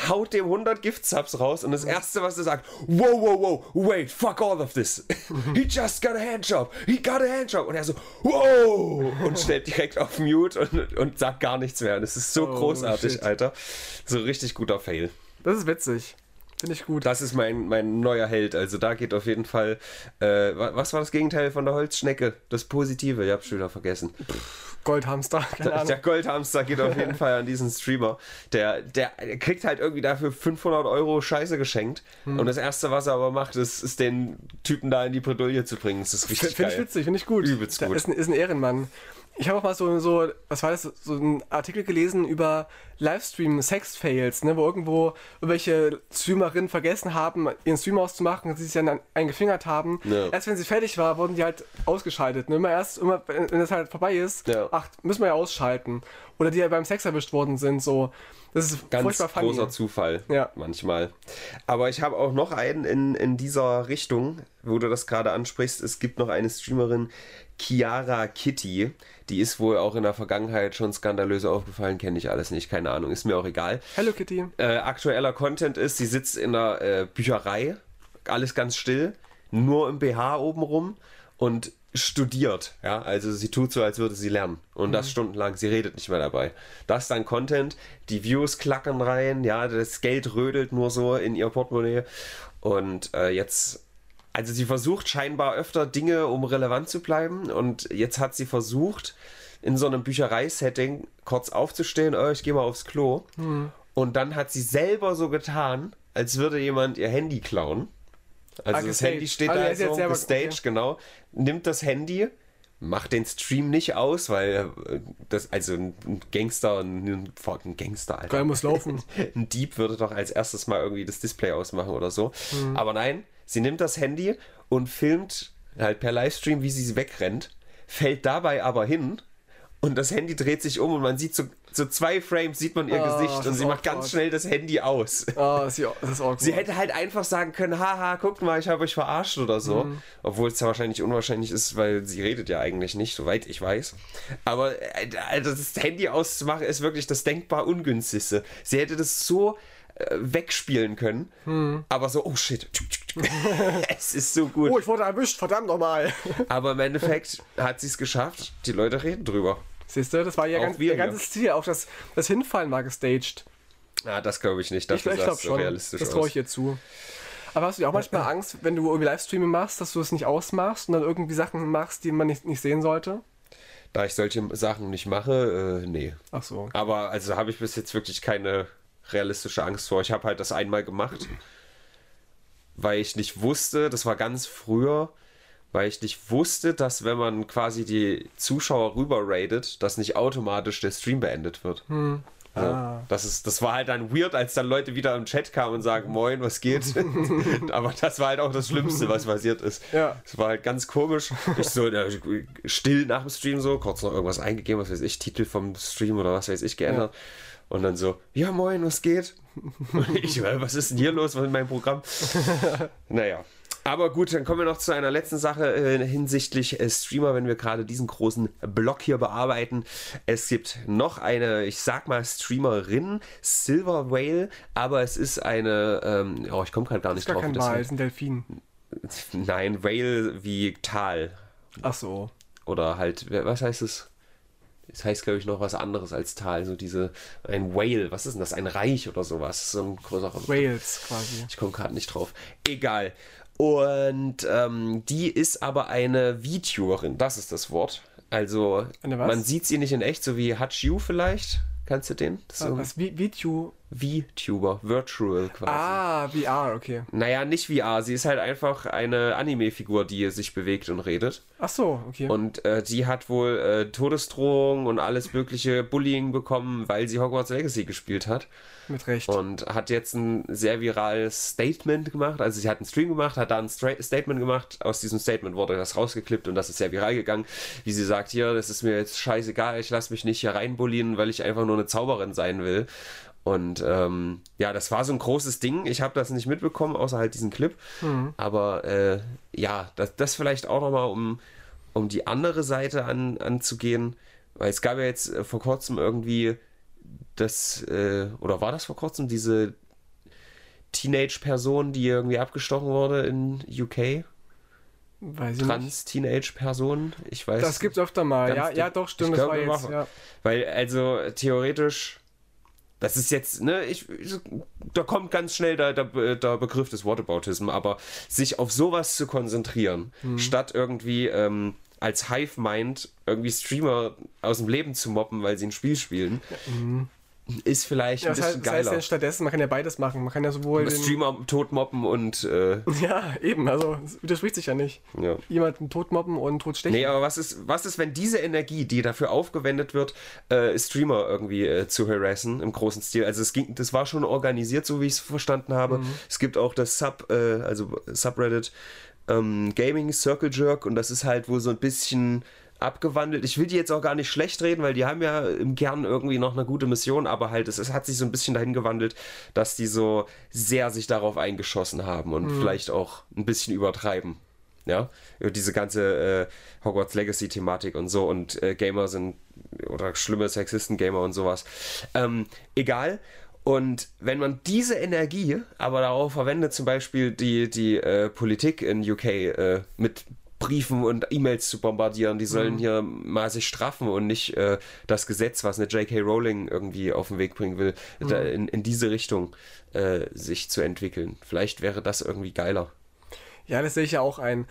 Speaker 1: haut dem 100 Gift-Subs raus und das erste, was er sagt, wow, wow, wow, wait, fuck all of this. he just got a handjob, he got a handjob. Und er so, wow, und stellt direkt auf Mute und, und sagt gar nichts mehr. Und es ist so
Speaker 2: Oh,
Speaker 1: großartig,
Speaker 2: shit.
Speaker 1: Alter. So richtig guter Fail.
Speaker 2: Das ist witzig. Finde ich gut.
Speaker 1: Das ist mein, mein neuer Held. Also da geht auf jeden Fall. Äh, wa- was war das Gegenteil von der Holzschnecke? Das Positive, ich hab's schon wieder vergessen.
Speaker 2: Goldhamster. Keine
Speaker 1: Der
Speaker 2: Ahnung.
Speaker 1: Goldhamster geht auf jeden Fall an diesen Streamer. Der, der, der kriegt halt irgendwie dafür 500 Euro Scheiße geschenkt.
Speaker 2: Hm.
Speaker 1: Und das Erste, was er aber macht, ist, ist den Typen da in die Bredouille zu bringen. Das ist richtig
Speaker 2: Finde ich witzig, finde ich gut.
Speaker 1: Übelst
Speaker 2: Der
Speaker 1: gut.
Speaker 2: Ist ein, ist ein Ehrenmann. Ich habe auch mal so, so, was war das, so einen Artikel gelesen über Livestream-Sex-Fails, ne, wo irgendwo irgendwelche Streamerinnen vergessen haben, ihren Stream auszumachen und sie sich dann eingefingert haben.
Speaker 1: Ja.
Speaker 2: Erst wenn sie fertig war, wurden die halt ausgeschaltet. Ne? Immer erst, immer, wenn das halt vorbei ist,
Speaker 1: Ja.
Speaker 2: ach, müssen wir ja ausschalten. Oder die ja beim Sex erwischt worden sind, so. Das ist
Speaker 1: Ganz großer Zufall.
Speaker 2: Ja.
Speaker 1: Manchmal. Aber ich habe auch noch einen in, in dieser Richtung, wo du das gerade ansprichst. Es gibt noch eine Streamerin, Chiara Kitty. Die ist wohl auch in der Vergangenheit schon skandalös aufgefallen. Kenne ich alles nicht. Keine Ahnung. Ist mir auch egal.
Speaker 2: Hello Kitty.
Speaker 1: Äh, aktueller Content ist, sie sitzt in der äh, Bücherei. Alles ganz still. Nur im BH oben rum. Und studiert, ja, also sie tut so, als würde sie lernen und das stundenlang, sie redet nicht mehr dabei. Das ist dann Content, die Views klackern rein, ja, das Geld rödelt nur so in ihr Portemonnaie und äh, jetzt, also sie versucht scheinbar öfter Dinge, um relevant zu bleiben und jetzt hat sie versucht, in so einem Büchereisetting kurz aufzustehen, oh, ich gehe mal aufs Klo Und dann hat sie selber so getan, als würde jemand ihr Handy klauen. Also
Speaker 2: Ah,
Speaker 1: das
Speaker 2: gestaged.
Speaker 1: Handy steht
Speaker 2: Ah,
Speaker 1: da so
Speaker 2: jetzt selber-
Speaker 1: gestaged,
Speaker 2: okay.
Speaker 1: genau. Nimmt das Handy, macht den Stream nicht aus, weil äh, das, also ein Gangster, ein, ein Gangster, Alter.
Speaker 2: Geil muss laufen.
Speaker 1: Ein Dieb würde doch als erstes mal irgendwie das Display ausmachen oder so.
Speaker 2: Mhm.
Speaker 1: Aber nein, sie nimmt das Handy und filmt halt per Livestream, wie sie wegrennt, fällt dabei aber hin und das Handy dreht sich um und man sieht so, so zwei Frames, sieht man ihr
Speaker 2: Ah,
Speaker 1: Gesicht und sie macht ganz schnell das Handy aus.
Speaker 2: Ah, das ist, awkward.
Speaker 1: Sie hätte halt einfach sagen können, haha, guckt mal, ich habe euch verarscht oder so.
Speaker 2: Mhm.
Speaker 1: Obwohl es ja wahrscheinlich unwahrscheinlich ist, weil sie redet ja eigentlich nicht, soweit ich weiß. Aber also das Handy auszumachen ist wirklich das denkbar ungünstigste. Sie hätte das so wegspielen können,
Speaker 2: Mhm.
Speaker 1: aber so, oh shit. es ist so gut.
Speaker 2: oh, ich wurde erwischt, verdammt nochmal.
Speaker 1: Aber im Endeffekt hat sie es geschafft. Die Leute reden drüber.
Speaker 2: Siehst du, das war ja ganz,
Speaker 1: wir
Speaker 2: der
Speaker 1: hier.
Speaker 2: ganze Ziel. Auch das, das Hinfallen war gestaged.
Speaker 1: Ah, das glaube ich nicht.
Speaker 2: Ich,
Speaker 1: Dafür
Speaker 2: ich glaube
Speaker 1: es so
Speaker 2: schon.
Speaker 1: realistisch
Speaker 2: Das traue ich ihr zu. Aber hast du dir auch manchmal Angst, wenn du irgendwie Livestreaming machst, dass du es nicht ausmachst und dann irgendwie Sachen machst, die man nicht, nicht sehen sollte?
Speaker 1: Da ich solche Sachen nicht mache, äh, nee.
Speaker 2: Ach so.
Speaker 1: Aber also habe ich bis jetzt wirklich keine realistische Angst vor. Ich habe halt das einmal gemacht, weil ich nicht wusste, das war ganz früher, weil ich nicht wusste, dass wenn man quasi die Zuschauer rüber raidet, dass nicht automatisch der Stream beendet wird. So,
Speaker 2: Ah.
Speaker 1: das, ist, das war halt dann weird, als dann Leute wieder im Chat kamen und sagen, moin, was geht? Aber das war halt auch das Schlimmste, was passiert ist.
Speaker 2: Ja.
Speaker 1: Es war halt ganz komisch. Ich so still nach dem Stream so, kurz noch irgendwas eingegeben, was weiß ich, Titel vom Stream oder was weiß ich geändert. Und dann so, ja moin, was geht? Und ich, was ist denn hier los in meinem Programm? naja. Aber gut, dann kommen wir noch zu einer letzten Sache äh, hinsichtlich äh, Streamer, wenn wir gerade diesen großen Block hier bearbeiten. Es gibt noch eine, ich sag mal, Streamerin, Silver Whale, aber es ist eine, ähm, oh, ich komme gerade gar nicht drauf.
Speaker 2: kein Wal, ist ein Delfin.
Speaker 1: Nein, Whale wie Tal.
Speaker 2: Ach so.
Speaker 1: Oder halt, was heißt es? Es heißt, glaube ich, noch was anderes als Tal. So diese, ein Whale, was ist denn das? Ein Reich oder sowas. So ein größerer.
Speaker 2: Wales quasi.
Speaker 1: Ich komme gerade nicht drauf. Egal. Und ähm, die ist aber eine VTuberin, das ist das Wort. Also, man sieht sie nicht in echt, so wie Hachu vielleicht. Kannst du den? Das so ein
Speaker 2: Was? Wie, Video?
Speaker 1: VTuber, Virtual quasi.
Speaker 2: Ah, VR, okay.
Speaker 1: Naja, nicht VR. Sie ist halt einfach eine Anime-Figur, die sich bewegt und redet.
Speaker 2: Ach so, okay.
Speaker 1: Und äh, die hat wohl äh, Todesdrohungen und alles mögliche Bullying bekommen, weil sie Hogwarts Legacy gespielt hat.
Speaker 2: Mit Recht.
Speaker 1: Und hat jetzt ein sehr virales Statement gemacht. Also sie hat einen Stream gemacht, hat da ein Stra Statement gemacht. Aus diesem Statement wurde das rausgeklippt und das ist sehr viral gegangen. Wie sie sagt, hier, das ist mir jetzt scheißegal, ich lasse mich nicht hier reinbullien, weil ich einfach nur eine Zauberin sein will. Und ähm, ja, das war so ein großes Ding. Ich habe das nicht mitbekommen, außer halt diesen Clip. Aber äh, ja, das, das vielleicht auch nochmal, um, um die andere Seite an, anzugehen. Weil es gab ja jetzt äh, vor kurzem irgendwie das, äh, oder war das vor kurzem, diese Teenage-Person, die irgendwie abgestochen wurde in UK?
Speaker 2: Weiß ich nicht.
Speaker 1: Trans-Teenage-Person? Ich weiß.
Speaker 2: Das gibt's öfter mal. Ja, ja, doch, stimmt.
Speaker 1: Ich
Speaker 2: Das
Speaker 1: glaub,
Speaker 2: war jetzt.
Speaker 1: machen-
Speaker 2: Ja.
Speaker 1: Weil, also, theoretisch, das ist jetzt, ne, ich, ich- da kommt ganz schnell der, der, der Begriff des Whataboutism, aber sich auf sowas zu konzentrieren,
Speaker 2: Mhm.
Speaker 1: statt irgendwie ähm, als Hive-Mind irgendwie Streamer aus dem Leben zu moppen, weil sie ein Spiel spielen, ist vielleicht
Speaker 2: Ja,
Speaker 1: ein
Speaker 2: was, heißt,
Speaker 1: bisschen
Speaker 2: was heißt
Speaker 1: geiler.
Speaker 2: denn stattdessen? Man kann ja beides machen. Man kann ja sowohl. Den,
Speaker 1: Streamer totmoppen und, äh,
Speaker 2: ja, eben. Also, es widerspricht sich ja nicht.
Speaker 1: ja.
Speaker 2: Jemanden totmobben und totstechen.
Speaker 1: Nee, aber was ist, was ist, wenn diese Energie, die dafür aufgewendet wird, äh, Streamer irgendwie äh, zu harassen im großen Stil? Also es ging, das war schon organisiert, so wie ich es verstanden habe. Es gibt auch das Sub, äh, also Subreddit ähm, Gaming Circle Jerk und das ist halt wohl so ein bisschen abgewandelt. Ich will die jetzt auch gar nicht schlecht reden, weil die haben ja im Kern irgendwie noch eine gute Mission, aber halt es, es hat sich so ein bisschen dahin gewandelt, dass die so sehr sich darauf eingeschossen haben und vielleicht auch ein bisschen übertreiben. Ja, diese ganze äh, Hogwarts Legacy-Thematik und so und äh, Gamer sind oder schlimme Sexisten-Gamer und sowas. Ähm, egal. Und wenn man diese Energie aber darauf verwendet, zum Beispiel die, die äh, Politik in UK äh, mit Briefen und E-Mails zu bombardieren, die sollen hier mal sich straffen und nicht äh, das Gesetz, was eine J.K. Rowling irgendwie auf den Weg bringen will, da in, in diese Richtung äh, sich zu entwickeln. Vielleicht wäre das irgendwie geiler.
Speaker 2: Ja, das sehe ich ja auch ein.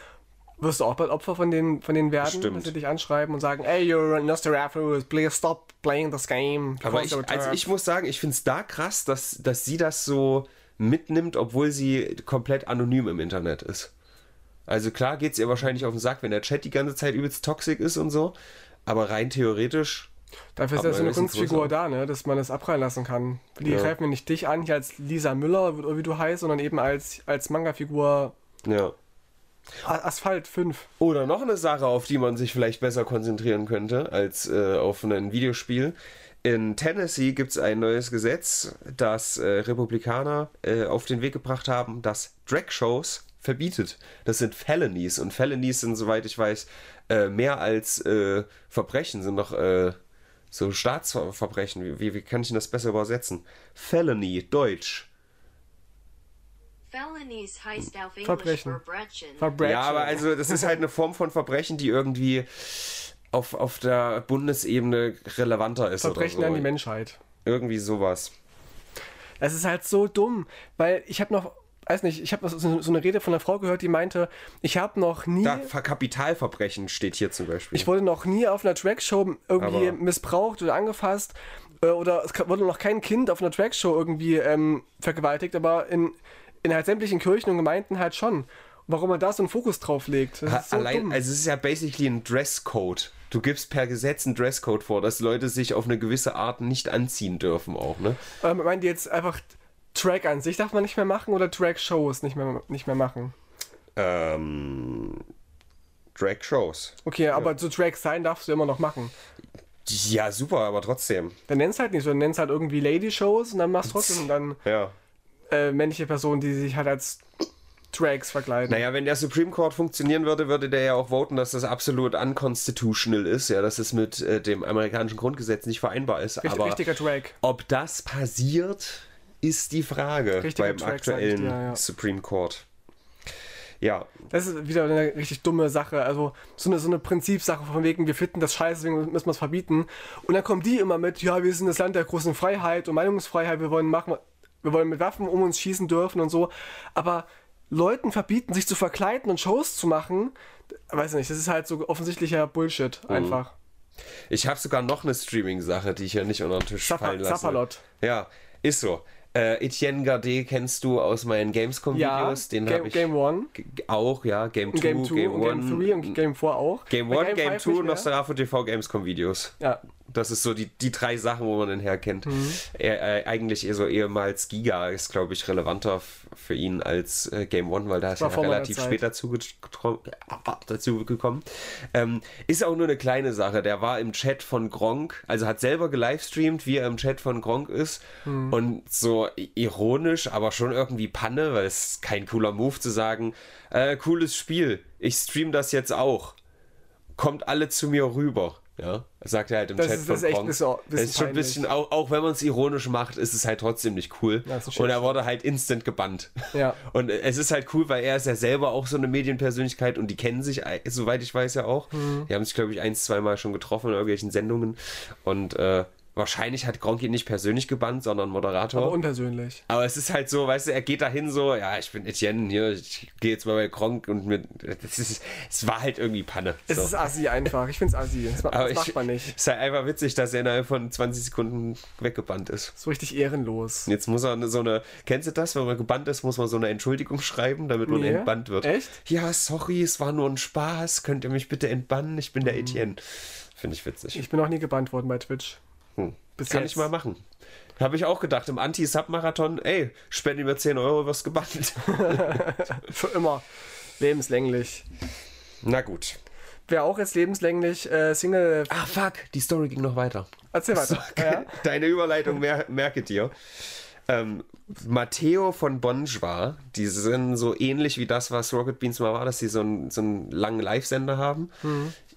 Speaker 2: wirst du auch bald Opfer von denen, von denen werden,
Speaker 1: Stimmt.
Speaker 2: wenn sie dich anschreiben und sagen, hey, you're a Nostradamus, please stop playing this game.
Speaker 1: Aber ich, also ich muss sagen, ich finde es da krass, dass, dass sie das so mitnimmt, obwohl sie komplett anonym im Internet ist. Also klar geht es ihr wahrscheinlich auf den Sack, wenn der Chat die ganze Zeit übelst toxisch ist und so. Aber rein theoretisch,
Speaker 2: Dafür ist ja so eine Kunstfigur da, ne, dass man das abprallen lassen kann. Die
Speaker 1: Ja.
Speaker 2: greifen ja nicht dich an, hier als Lisa Müller oder wie du heißt, sondern eben als, als Manga-Figur
Speaker 1: ja.
Speaker 2: Asphalt 5.
Speaker 1: Oder noch eine Sache, auf die man sich vielleicht besser konzentrieren könnte als äh, auf ein Videospiel. In Tennessee gibt es ein neues Gesetz, das äh, Republikaner äh, auf den Weg gebracht haben, das Drag-Shows verbietet. Das sind Felonies und Felonies sind, soweit ich weiß, äh, mehr als äh, Verbrechen, sind noch äh, so Staatsverbrechen. Wie, wie, wie kann ich denn das besser übersetzen? Felony, Deutsch.
Speaker 3: Felonies heißt auf Englisch
Speaker 2: Verbrechen.
Speaker 3: Verbrechen.
Speaker 2: Verbrechen.
Speaker 1: Ja, aber also das ist halt eine Form von Verbrechen, die irgendwie auf, auf der Bundesebene relevanter ist.
Speaker 2: Verbrechen
Speaker 1: oder so.
Speaker 2: an die Menschheit.
Speaker 1: Irgendwie sowas.
Speaker 2: Es ist halt so dumm, weil ich habe noch, weiß nicht, ich habe so, so eine Rede von einer Frau gehört, die meinte, ich habe noch nie,
Speaker 1: Da, Ver- Kapitalverbrechen steht hier zum Beispiel.
Speaker 2: ich wurde noch nie auf einer Trackshow irgendwie
Speaker 1: Aber-
Speaker 2: missbraucht oder angefasst äh, oder es wurde noch kein Kind auf einer Trackshow irgendwie ähm, vergewaltigt, aber in, in halt sämtlichen Kirchen und Gemeinden halt schon. Warum man da so einen Fokus drauf legt, das so
Speaker 1: Allein,
Speaker 2: dumm.
Speaker 1: also es ist ja basically ein Dresscode. Du gibst per Gesetz einen Dresscode vor, dass Leute sich auf eine gewisse Art nicht anziehen dürfen auch, ne?
Speaker 2: Ähm, meint ihr jetzt einfach Track an sich darf man nicht mehr machen oder Track-Shows nicht mehr, nicht mehr machen?
Speaker 1: Ähm, Drag-Shows.
Speaker 2: Okay, aber so Track sein darfst du immer noch machen.
Speaker 1: Ja, super, aber trotzdem.
Speaker 2: Dann nennst halt nicht so, dann nennst halt irgendwie Lady-Shows und dann machst trotzdem dann
Speaker 1: Ja.
Speaker 2: äh, männliche Personen, die sich halt als Drags verkleiden.
Speaker 1: Naja, wenn der Supreme Court funktionieren würde, würde der ja auch voten, dass das absolut unconstitutional ist, ja, dass es mit äh, dem amerikanischen Grundgesetz nicht vereinbar ist.
Speaker 2: Richt,
Speaker 1: Aber
Speaker 2: richtiger Drag.
Speaker 1: ob das passiert, ist die Frage
Speaker 2: Richtiger
Speaker 1: beim
Speaker 2: Track, ich
Speaker 1: aktuellen
Speaker 2: dir, ja.
Speaker 1: Supreme Court. Ja,
Speaker 2: Das ist wieder eine richtig dumme Sache. Also so eine, so eine Prinzipsache von wegen, wir finden das scheiße, deswegen müssen wir es verbieten. Und dann kommen die immer mit, ja, wir sind das Land der großen Freiheit und Meinungsfreiheit, wir wollen machen, wir wollen mit Waffen um uns schießen dürfen und so. Aber Leuten verbieten, sich zu verkleiden und Shows zu machen, weiß nicht, das ist halt so offensichtlicher Bullshit
Speaker 1: Mhm.
Speaker 2: einfach.
Speaker 1: ich habe sogar noch eine Streaming-Sache, die ich ja nicht unter den Tisch
Speaker 2: Zappa-
Speaker 1: fallen lasse.
Speaker 2: Zappalot.
Speaker 1: Ja, ist so. Äh, Etienne Gardet kennst du aus meinen
Speaker 2: Ja,
Speaker 1: Gamescom-Videos. Den habe
Speaker 2: Game,
Speaker 1: ich
Speaker 2: Game 1,
Speaker 1: g- auch, ja. Game 2,
Speaker 2: Game 2
Speaker 1: Game
Speaker 2: und Game 3 und
Speaker 1: 1.
Speaker 2: Game 4 auch.
Speaker 1: Game
Speaker 2: Bei
Speaker 1: 1, Game
Speaker 2: 5
Speaker 1: 2
Speaker 2: nicht
Speaker 1: und. Nosferatu TV Gamescom-Videos.
Speaker 2: Ja,
Speaker 1: Das ist so die, die drei Sachen, wo man den herkennt.
Speaker 2: Mhm.
Speaker 1: Er, äh, eigentlich eher so ehemals Giga ist, glaube ich, relevanter für ihn als äh, Game One, weil da ist er
Speaker 2: meiner
Speaker 1: relativ spät dazu, dazu gekommen. Ähm, ist auch nur eine kleine Sache. Der war im Chat von Gronk, also hat selber gelivestreamt, wie er im Chat von Gronk ist.
Speaker 2: Mhm.
Speaker 1: Und so ironisch, aber schon irgendwie Panne, weil es ist kein cooler Move zu sagen, äh, cooles Spiel, ich stream das jetzt auch kommt alle zu mir rüber. Ja, sagt er halt im
Speaker 2: Das
Speaker 1: Chat
Speaker 2: ist-
Speaker 1: von
Speaker 2: das ist
Speaker 1: Gronk.
Speaker 2: ein bisschen-
Speaker 1: Das
Speaker 2: bisschen
Speaker 1: ist schon ein bisschen, auch, auch wenn man es ironisch macht, ist es halt trotzdem nicht cool.
Speaker 2: Ja,
Speaker 1: und er wurde halt instant gebannt.
Speaker 2: Ja.
Speaker 1: Und es ist halt cool, weil er ist ja selber auch so eine Medienpersönlichkeit und die kennen sich, ei- soweit ich weiß, ja auch.
Speaker 2: Mhm.
Speaker 1: Die haben sich, glaube ich, ein, zweimal schon getroffen in irgendwelchen Sendungen. Und äh, wahrscheinlich hat Gronk ihn nicht persönlich gebannt, sondern Moderator.
Speaker 2: aber unpersönlich.
Speaker 1: Aber es ist halt so, weißt du, er geht dahin so, ja, ich bin Etienne hier, ich gehe jetzt mal bei Gronk und mir, das ist, es war halt irgendwie Panne.
Speaker 2: Es
Speaker 1: so.
Speaker 2: ist assi einfach. Ich find's assi. Das,
Speaker 1: Aber
Speaker 2: das
Speaker 1: ich,
Speaker 2: macht man nicht.
Speaker 1: Es ist halt einfach witzig, dass er innerhalb von 20 Sekunden weggebannt ist.
Speaker 2: So richtig ehrenlos.
Speaker 1: Jetzt muss er so eine, kennst du das, wenn man gebannt ist, muss man so eine Entschuldigung schreiben, damit man
Speaker 2: Nee.
Speaker 1: entbannt wird.
Speaker 2: Echt?
Speaker 1: Ja, sorry, es war nur ein Spaß, könnt ihr mich bitte entbannen? Ich bin der Etienne. Finde ich witzig.
Speaker 2: Ich bin noch nie gebannt worden bei Twitch.
Speaker 1: Hm.
Speaker 2: Bis
Speaker 1: Kann
Speaker 2: jetzt.
Speaker 1: ich mal machen. Habe ich auch gedacht, im Anti-Sub-Marathon, ey, spende mir 10 Euro, wirst gebannt.
Speaker 2: Für immer. Lebenslänglich.
Speaker 1: Na gut.
Speaker 2: Wer auch jetzt lebenslänglich äh, Single.
Speaker 1: Ah, fuck, die Story ging noch weiter.
Speaker 2: Erzähl weiter. Ja?
Speaker 1: Deine Überleitung mer merke dir. Ähm, Matteo von Bonjwa, die sind so ähnlich wie das, was Rocket Beans mal war, dass sie so einen, so einen langen Live-Sender haben.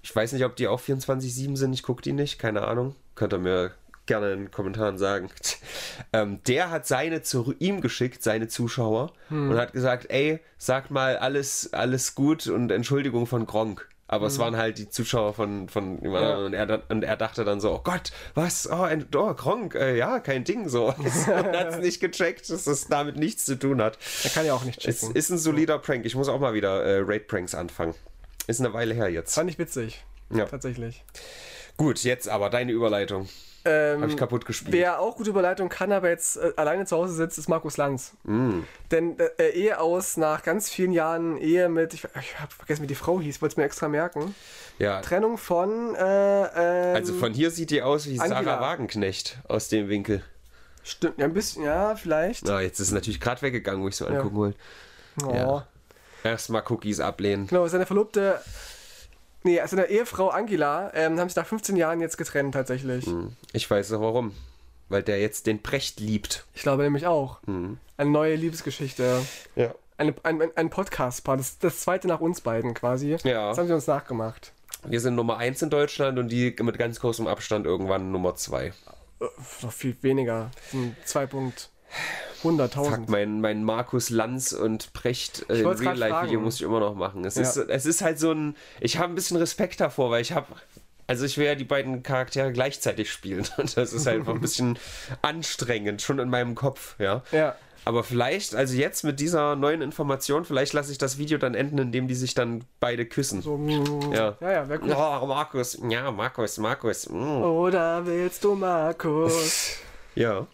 Speaker 1: Ich weiß nicht, ob die auch 24-7 sind, ich gucke die nicht, keine Ahnung. Könnt ihr mir gerne in den Kommentaren sagen. ähm, der hat seine zu ihm geschickt, seine Zuschauer, und hat gesagt, ey, sagt mal alles, alles gut und Entschuldigung von Gronk. Aber es waren halt die Zuschauer von, von jemand
Speaker 2: Ja.
Speaker 1: und er, und er dachte dann so, oh Gott, was? Oh, ein, oh Gronk, äh, ja, kein Ding so. und hat es nicht gecheckt, dass das damit nichts zu tun hat.
Speaker 2: Er kann ja auch nicht
Speaker 1: Es
Speaker 2: checken.
Speaker 1: ist ein solider Prank. Ich muss auch mal wieder äh, Raid-Pranks anfangen. Ist eine Weile her jetzt.
Speaker 2: Fand ich witzig.
Speaker 1: Ja.
Speaker 2: Tatsächlich.
Speaker 1: Gut, jetzt aber deine Überleitung.
Speaker 2: Ähm,
Speaker 1: Habe ich kaputt gespielt.
Speaker 2: Wer auch gute Überleitung kann, aber jetzt äh, alleine zu Hause sitzt, ist Markus Lanz.
Speaker 1: Mm.
Speaker 2: Denn äh, Ehe aus nach ganz vielen Jahren Ehe mit, ich, ich habe vergessen, wie die Frau hieß, wollte es mir extra merken.
Speaker 1: Ja.
Speaker 2: Trennung von. Äh, ähm,
Speaker 1: Also von hier sieht die aus wie
Speaker 2: Angela.
Speaker 1: Sarah Wagenknecht aus dem Winkel.
Speaker 2: Stimmt, ja, ein bisschen, ja, vielleicht.
Speaker 1: Na, jetzt ist es natürlich gerade weggegangen, wo ich so angucken wollte.
Speaker 2: Oh.
Speaker 1: Ja. Erstmal Cookies ablehnen.
Speaker 2: Genau, seine Verlobte. Nee, seine Ehefrau Angela ähm, haben sich nach 15 Jahren jetzt getrennt, tatsächlich.
Speaker 1: Ich weiß auch warum. Weil der jetzt den Precht liebt.
Speaker 2: Ich glaube nämlich auch. Eine neue Liebesgeschichte.
Speaker 1: Ja.
Speaker 2: Eine, ein, ein- Podcast-Paar. Das, das zweite nach uns beiden quasi.
Speaker 1: Ja.
Speaker 2: Das haben sie uns nachgemacht.
Speaker 1: Wir sind Nummer 1 in Deutschland und die mit ganz großem Abstand irgendwann Nummer 2.
Speaker 2: Äh, Noch viel weniger. Zwei Punkt 100.000.
Speaker 1: Fuck, mein, mein Markus Lanz und Precht äh,
Speaker 2: grad
Speaker 1: Real-Life-Video
Speaker 2: fragen.
Speaker 1: muss ich immer noch machen. Es,
Speaker 2: Ja.
Speaker 1: ist, es ist halt so ein. Ich habe ein bisschen Respekt davor, weil ich habe. Also ich will ja die beiden Charaktere gleichzeitig spielen. Und das ist halt einfach ein bisschen anstrengend, schon in meinem Kopf, ja.
Speaker 2: Ja.
Speaker 1: Aber vielleicht, also jetzt mit dieser neuen Information, vielleicht lasse ich das Video dann enden, indem die sich dann beide küssen.
Speaker 2: So, mm,
Speaker 1: Ja.
Speaker 2: ja, ja, wäre gut.
Speaker 1: Oh, Markus, ja, Markus, Markus. mm.
Speaker 2: Oder willst du Markus?
Speaker 1: Ja.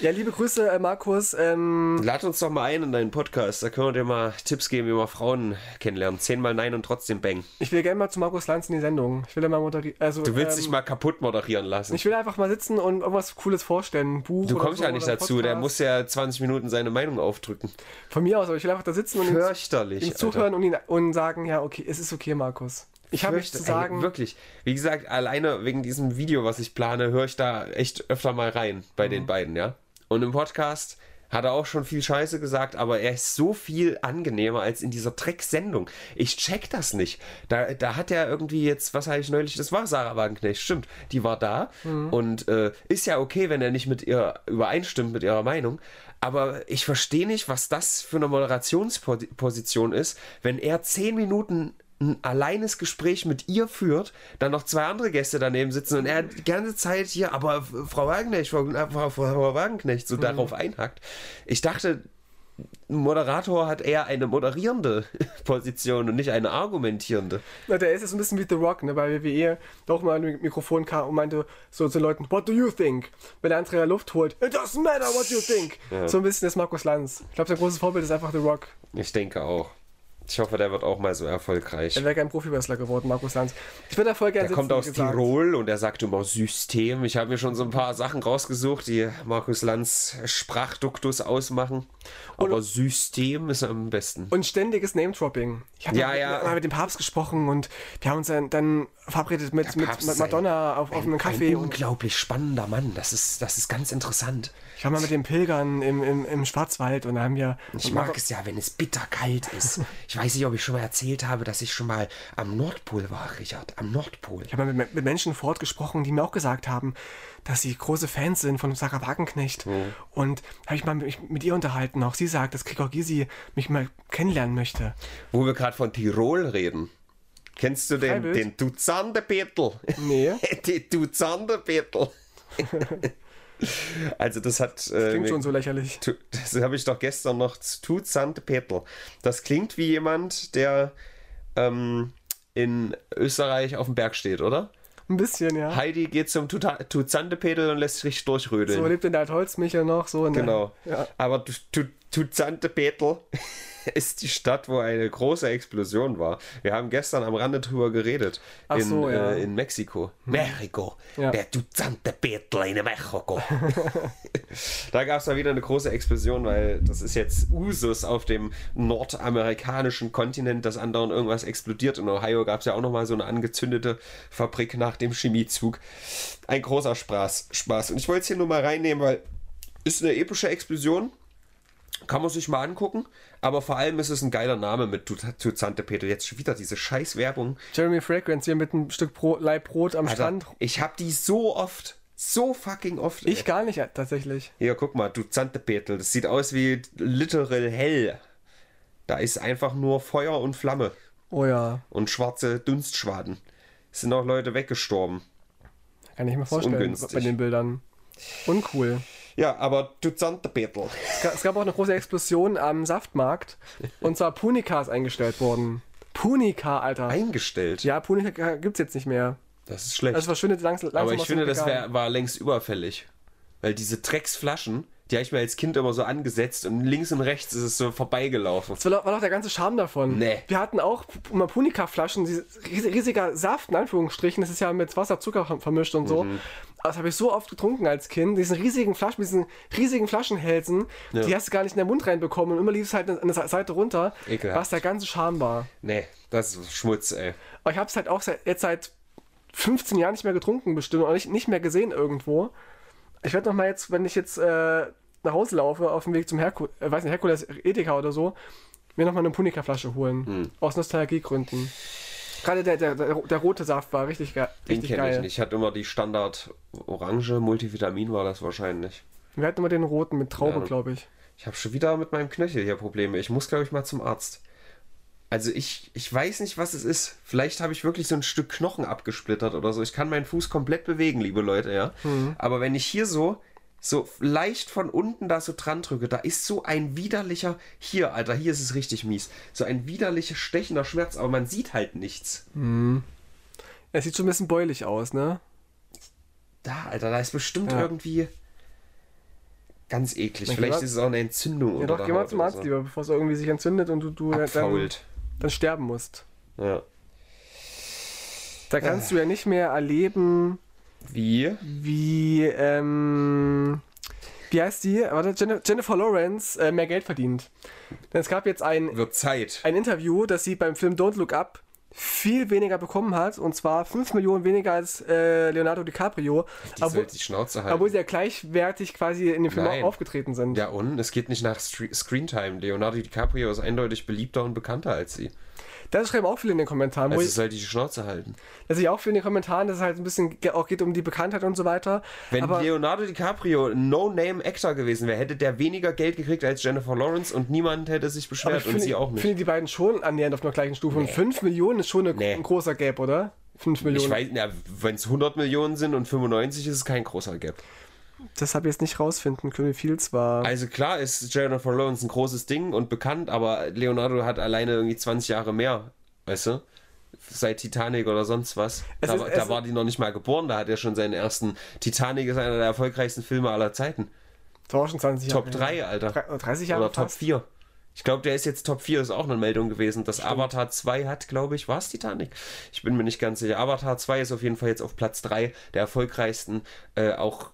Speaker 2: Ja, liebe Grüße, äh, Markus. Ähm,
Speaker 1: Lad uns doch mal ein in deinen Podcast, da können wir dir mal Tipps geben, wie man Frauen kennenlernen. Zehnmal Nein und trotzdem Bang.
Speaker 2: ich will gerne mal zu Markus Lanz in die Sendung. Ich will ja mal moderieren. Also,
Speaker 1: Du willst
Speaker 2: ähm,
Speaker 1: dich mal kaputt moderieren lassen.
Speaker 2: Ich will einfach mal sitzen und irgendwas Cooles vorstellen. Ein Buch
Speaker 1: Du kommst
Speaker 2: so,
Speaker 1: ja nicht dazu, der
Speaker 2: Podcast.
Speaker 1: muss ja 20 Minuten seine Meinung aufdrücken.
Speaker 2: Von mir aus, aber ich will einfach da sitzen und ihm, ihm zuhören und, ihn, und sagen, ja, okay, es ist okay, Markus. Ich habe nichts zu sagen.
Speaker 1: Ey, wirklich. Wie gesagt, alleine wegen diesem Video, was ich plane, höre ich da echt öfter mal rein bei
Speaker 2: Mhm.
Speaker 1: den beiden, ja. Und im Podcast hat er auch schon viel Scheiße gesagt, aber er ist so viel angenehmer als in dieser Drecksendung. Ich check das nicht. Da, da hat er irgendwie jetzt, was habe ich neulich, das war Sarah Wagenknecht, stimmt. Die war da
Speaker 2: Mhm.
Speaker 1: und äh, ist ja okay, wenn er nicht mit ihr übereinstimmt, mit ihrer Meinung. Aber ich verstehe nicht, was das für eine Moderationsposition ist, wenn er zehn Minuten ein alleines Gespräch mit ihr führt, dann noch zwei andere Gäste daneben sitzen und er die ganze Zeit hier, aber Frau Wagenknecht, Frau, äh, Frau, Frau Wagenknecht, so darauf einhackt. Ich dachte, ein Moderator hat eher eine moderierende Position und nicht eine argumentierende.
Speaker 2: Na, der ist jetzt ein bisschen wie The Rock, ne, bei WWE doch mal ein Mikrofon kam und meinte so zu Leuten, what do you think? Wenn der andere Luft holt, it doesn't matter what you think. So ein bisschen ist Markus Lanz. Ich glaube, sein großes Vorbild ist einfach The Rock.
Speaker 1: Ich denke auch. Ich hoffe, der wird auch mal so erfolgreich.
Speaker 2: Er wäre kein Profi-Wrestler geworden, Markus Lanz. Ich würde da voll gerne
Speaker 1: Der kommt aus
Speaker 2: gesagt.
Speaker 1: Tirol und er sagt immer System. Ich habe mir schon so ein paar Sachen rausgesucht, die Markus Lanz Sprachduktus ausmachen. Aber System ist am besten.
Speaker 2: Und ständiges Name-Dropping. Ich habe
Speaker 1: Ja,
Speaker 2: mal,
Speaker 1: ja.
Speaker 2: mal mit dem Papst gesprochen und wir haben uns dann, dann verabredet mit, mit, mit Madonna auf, auf einem Kaffee.
Speaker 1: Ein
Speaker 2: Und
Speaker 1: unglaublich spannender Mann. Das ist, das ist ganz interessant.
Speaker 2: ich war mal mit den Pilgern im, im, im Schwarzwald und da haben wir.
Speaker 1: Ich
Speaker 2: und
Speaker 1: mag es ja, wenn es bitterkalt ist. Ich weiß nicht, ob ich schon mal erzählt habe, dass ich schon mal am Nordpol war, Richard. Am Nordpol.
Speaker 2: Ich habe mal mit, mit Menschen vor Ort gesprochen, die mir auch gesagt haben, dass sie große Fans sind von Sarah Wagenknecht. Und habe ich mal mich mit ihr unterhalten. Auch sie sagt, dass Gregor Gysi mich mal kennenlernen möchte.
Speaker 1: Wo wir gerade von Tirol reden. Kennst du den,
Speaker 2: Freiwild?
Speaker 1: den Duzanderbetel?
Speaker 2: Nee.
Speaker 1: die Duzanderbetel. also das hat... äh,
Speaker 2: Klingt
Speaker 1: mir-
Speaker 2: schon so lächerlich.
Speaker 1: Das habe ich doch gestern noch zu Petel. Das klingt wie jemand, der ähm, in Österreich auf dem Berg steht, oder?
Speaker 2: Ein bisschen, ja.
Speaker 1: Heidi geht zum Tuzantepetel und lässt sich richtig durchrödeln.
Speaker 2: So lebt in der Altholzmichel noch. So der-
Speaker 1: genau.
Speaker 2: Ja.
Speaker 1: Aber Tuzantepetel ist die Stadt, wo eine große Explosion war. Wir haben gestern am Rande drüber geredet.
Speaker 2: Ach
Speaker 1: in,
Speaker 2: so, ja. Hm.
Speaker 1: äh, in Mexiko. Mexiko.
Speaker 2: Ja.
Speaker 1: Der Tuzantepetel in Mexiko. da gab es mal wieder eine große Explosion, weil das ist jetzt Usus auf dem nordamerikanischen Kontinent, dass andauernd irgendwas explodiert. In Ohio gab es ja auch nochmal so eine angezündete Fabrik nach dem Chemiezug. Ein großer Spaß. Spaß. Und ich wollte es hier nur mal reinnehmen, weil ist eine epische Explosion. Kann man sich mal angucken, aber vor allem ist es ein geiler Name mit Tuzante Peter. Jetzt schon wieder diese scheiß Werbung.
Speaker 2: Jeremy Fragrance hier mit einem Stück Brot, Leib Brot am Strand.
Speaker 1: ich habe die so oft, so fucking oft.
Speaker 2: Ich gar nicht, tatsächlich.
Speaker 1: Hier, guck mal, Tuzante Peter. Das sieht aus wie literal hell. Da ist einfach nur Feuer und Flamme
Speaker 2: Oh ja,
Speaker 1: und schwarze Dunstschwaden. Es sind auch Leute weggestorben.
Speaker 2: kann ich mir vorstellen
Speaker 1: ungünstig.
Speaker 2: bei den Bildern. Uncool.
Speaker 1: Ja, aber Tuzante Peter.
Speaker 2: Es gab, es gab auch eine große Explosion am Saftmarkt. Und zwar Punika ist eingestellt worden. Punika, Alter.
Speaker 1: Eingestellt.
Speaker 2: Ja, Punika gibt's jetzt nicht mehr.
Speaker 1: Das ist schlecht.
Speaker 2: Das verschwindet langsam, langsam
Speaker 1: Aber ich finde, das wär, war längst überfällig. Weil diese Drecksflaschen, die habe ich mir als Kind immer so angesetzt und links und rechts ist es so vorbeigelaufen.
Speaker 2: Das war doch, war doch der ganze Charme davon.
Speaker 1: Nee.
Speaker 2: Wir hatten auch immer Punika-Flaschen, diese ries- riesiger Saft, in Anführungsstrichen. Das ist ja mit Wasser, Zucker vermischt und
Speaker 1: Mhm.
Speaker 2: so. Aber das habe ich so oft getrunken als Kind. Diesen riesigen Flaschen, mit diesen riesigen Flaschenhälsen,
Speaker 1: Ja.
Speaker 2: die hast du gar nicht in den Mund reinbekommen. Und immer lief es halt an der Seite runter,
Speaker 1: Ekelhaft.
Speaker 2: was der ganze Charme war.
Speaker 1: Nee, das ist Schmutz, ey.
Speaker 2: Aber ich habe es halt auch seit, jetzt seit 15 Jahren nicht mehr getrunken, bestimmt. Und nicht, nicht mehr gesehen irgendwo. Ich werde noch mal jetzt, wenn ich jetzt äh, nach Hause laufe, auf dem Weg zum Herkules, äh, weiß nicht, Herkules Edeka oder so, mir noch mal eine Punika-Flasche holen.
Speaker 1: Hm.
Speaker 2: Aus Nostalgiegründen. Gerade der, der, der, der rote Saft war richtig, ge
Speaker 1: Den
Speaker 2: richtig
Speaker 1: kenne ich
Speaker 2: geil.
Speaker 1: nicht. Ich hatte immer die Standard Orange, Multivitamin war das wahrscheinlich.
Speaker 2: Wir hatten immer den roten mit Traube,
Speaker 1: Ja.
Speaker 2: glaube ich.
Speaker 1: Ich habe schon wieder mit meinem Knöchel hier Probleme. Ich muss, glaube ich, mal zum Arzt. Also ich, ich weiß nicht, was es ist. Vielleicht habe ich wirklich so ein Stück Knochen abgesplittert oder so. Ich kann meinen Fuß komplett bewegen, liebe Leute, ja. Aber wenn ich hier so, so leicht von unten da so dran drücke, da ist so ein widerlicher, hier, Alter, hier ist es richtig mies. So ein widerlicher, stechender Schmerz, aber man sieht halt nichts.
Speaker 2: Er sieht schon ein bisschen bäulich aus, ne?
Speaker 1: Da, Alter, da ist bestimmt
Speaker 2: Ja.
Speaker 1: irgendwie ganz eklig.
Speaker 2: Dann
Speaker 1: Vielleicht ist es auch eine Entzündung
Speaker 2: Ja doch, geh mal zum Arzt
Speaker 1: so.
Speaker 2: lieber, bevor es irgendwie sich entzündet und du, du dann, dann sterben musst.
Speaker 1: Ja.
Speaker 2: Da kannst du ja nicht mehr erleben,
Speaker 1: Wie?
Speaker 2: wie, ähm, wie heißt die? Warte, Jennifer, Lawrence äh, mehr Geld verdient. Denn es gab jetzt ein,
Speaker 1: Wird Zeit.
Speaker 2: ein Interview, dass sie beim Film Don't Look Up viel weniger bekommen hat, und zwar 5 Millionen weniger als äh, Leonardo DiCaprio,
Speaker 1: Die
Speaker 2: obwohl,
Speaker 1: die Schnauze halten.
Speaker 2: obwohl sie ja gleichwertig quasi in dem Film
Speaker 1: Nein.
Speaker 2: auch aufgetreten sind.
Speaker 1: ja, und es geht nicht nach Screentime. Leonardo DiCaprio ist eindeutig beliebter und bekannter als sie.
Speaker 2: Das schreiben auch viele in den Kommentaren,
Speaker 1: Also
Speaker 2: ich,
Speaker 1: es sollte die Schnauze halten.
Speaker 2: dass ich auch viele in den Kommentaren, dass es halt ein bisschen auch geht um die Bekanntheit und so weiter.
Speaker 1: Wenn
Speaker 2: aber
Speaker 1: Leonardo DiCaprio ein No-Name-Actor gewesen wäre, hätte der weniger Geld gekriegt als Jennifer Lawrence und niemand hätte sich beschwert
Speaker 2: ich
Speaker 1: und
Speaker 2: finde,
Speaker 1: sie auch nicht.
Speaker 2: finde die beiden schon annähernd auf einer gleichen Stufe. Und 5 Millionen ist schon
Speaker 1: Nee.
Speaker 2: ein großer Gap, oder? 5 Millionen.
Speaker 1: Ich weiß, wenn es 100 Millionen sind und 95 ist es kein großer Gap.
Speaker 2: Das habe ich jetzt nicht rausfinden können, wie viel es war.
Speaker 1: Also klar ist Jennifer Lawrence ein großes Ding und bekannt, aber Leonardo hat alleine irgendwie 20 Jahre mehr, weißt du? Seit Titanic oder sonst was.
Speaker 2: Es
Speaker 1: Da,
Speaker 2: ist-
Speaker 1: da war die noch nicht mal geboren, da hat er schon seinen ersten. Titanic ist einer der erfolgreichsten Filme aller Zeiten.
Speaker 2: 20 Jahre.
Speaker 1: Top 3, Alter.
Speaker 2: Drei- oder 30 Jahre
Speaker 1: Oder Top
Speaker 2: fast.
Speaker 1: 4. Ich glaube, der ist jetzt Top 4, ist auch eine Meldung gewesen. Das Avatar 2 hat, glaube ich, war es Titanic? Ich bin mir nicht ganz sicher. Avatar 2 ist auf jeden Fall jetzt auf Platz 3 der erfolgreichsten, äh, auch,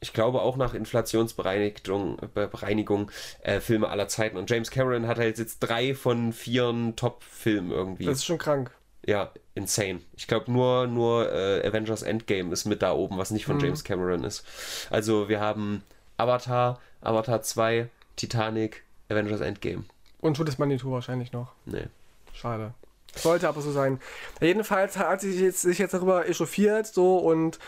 Speaker 1: ich glaube auch nach Inflationsbereinigung Be- Bereinigung, äh, Filme aller Zeiten. Und James Cameron hat halt jetzt drei von vier Top-Filmen irgendwie.
Speaker 2: Das ist schon krank.
Speaker 1: ja, insane. Ich glaube nur, nur äh, Avengers Endgame ist mit da oben, was nicht von
Speaker 2: Mhm.
Speaker 1: James Cameron ist. Also wir haben Avatar, Avatar 2, Titanic, Avengers Endgame.
Speaker 2: Und Todes Manitou wahrscheinlich noch.
Speaker 1: Nee.
Speaker 2: Schade. Sollte aber so sein. Jedenfalls hat sie sich jetzt, sich jetzt darüber echauffiert so und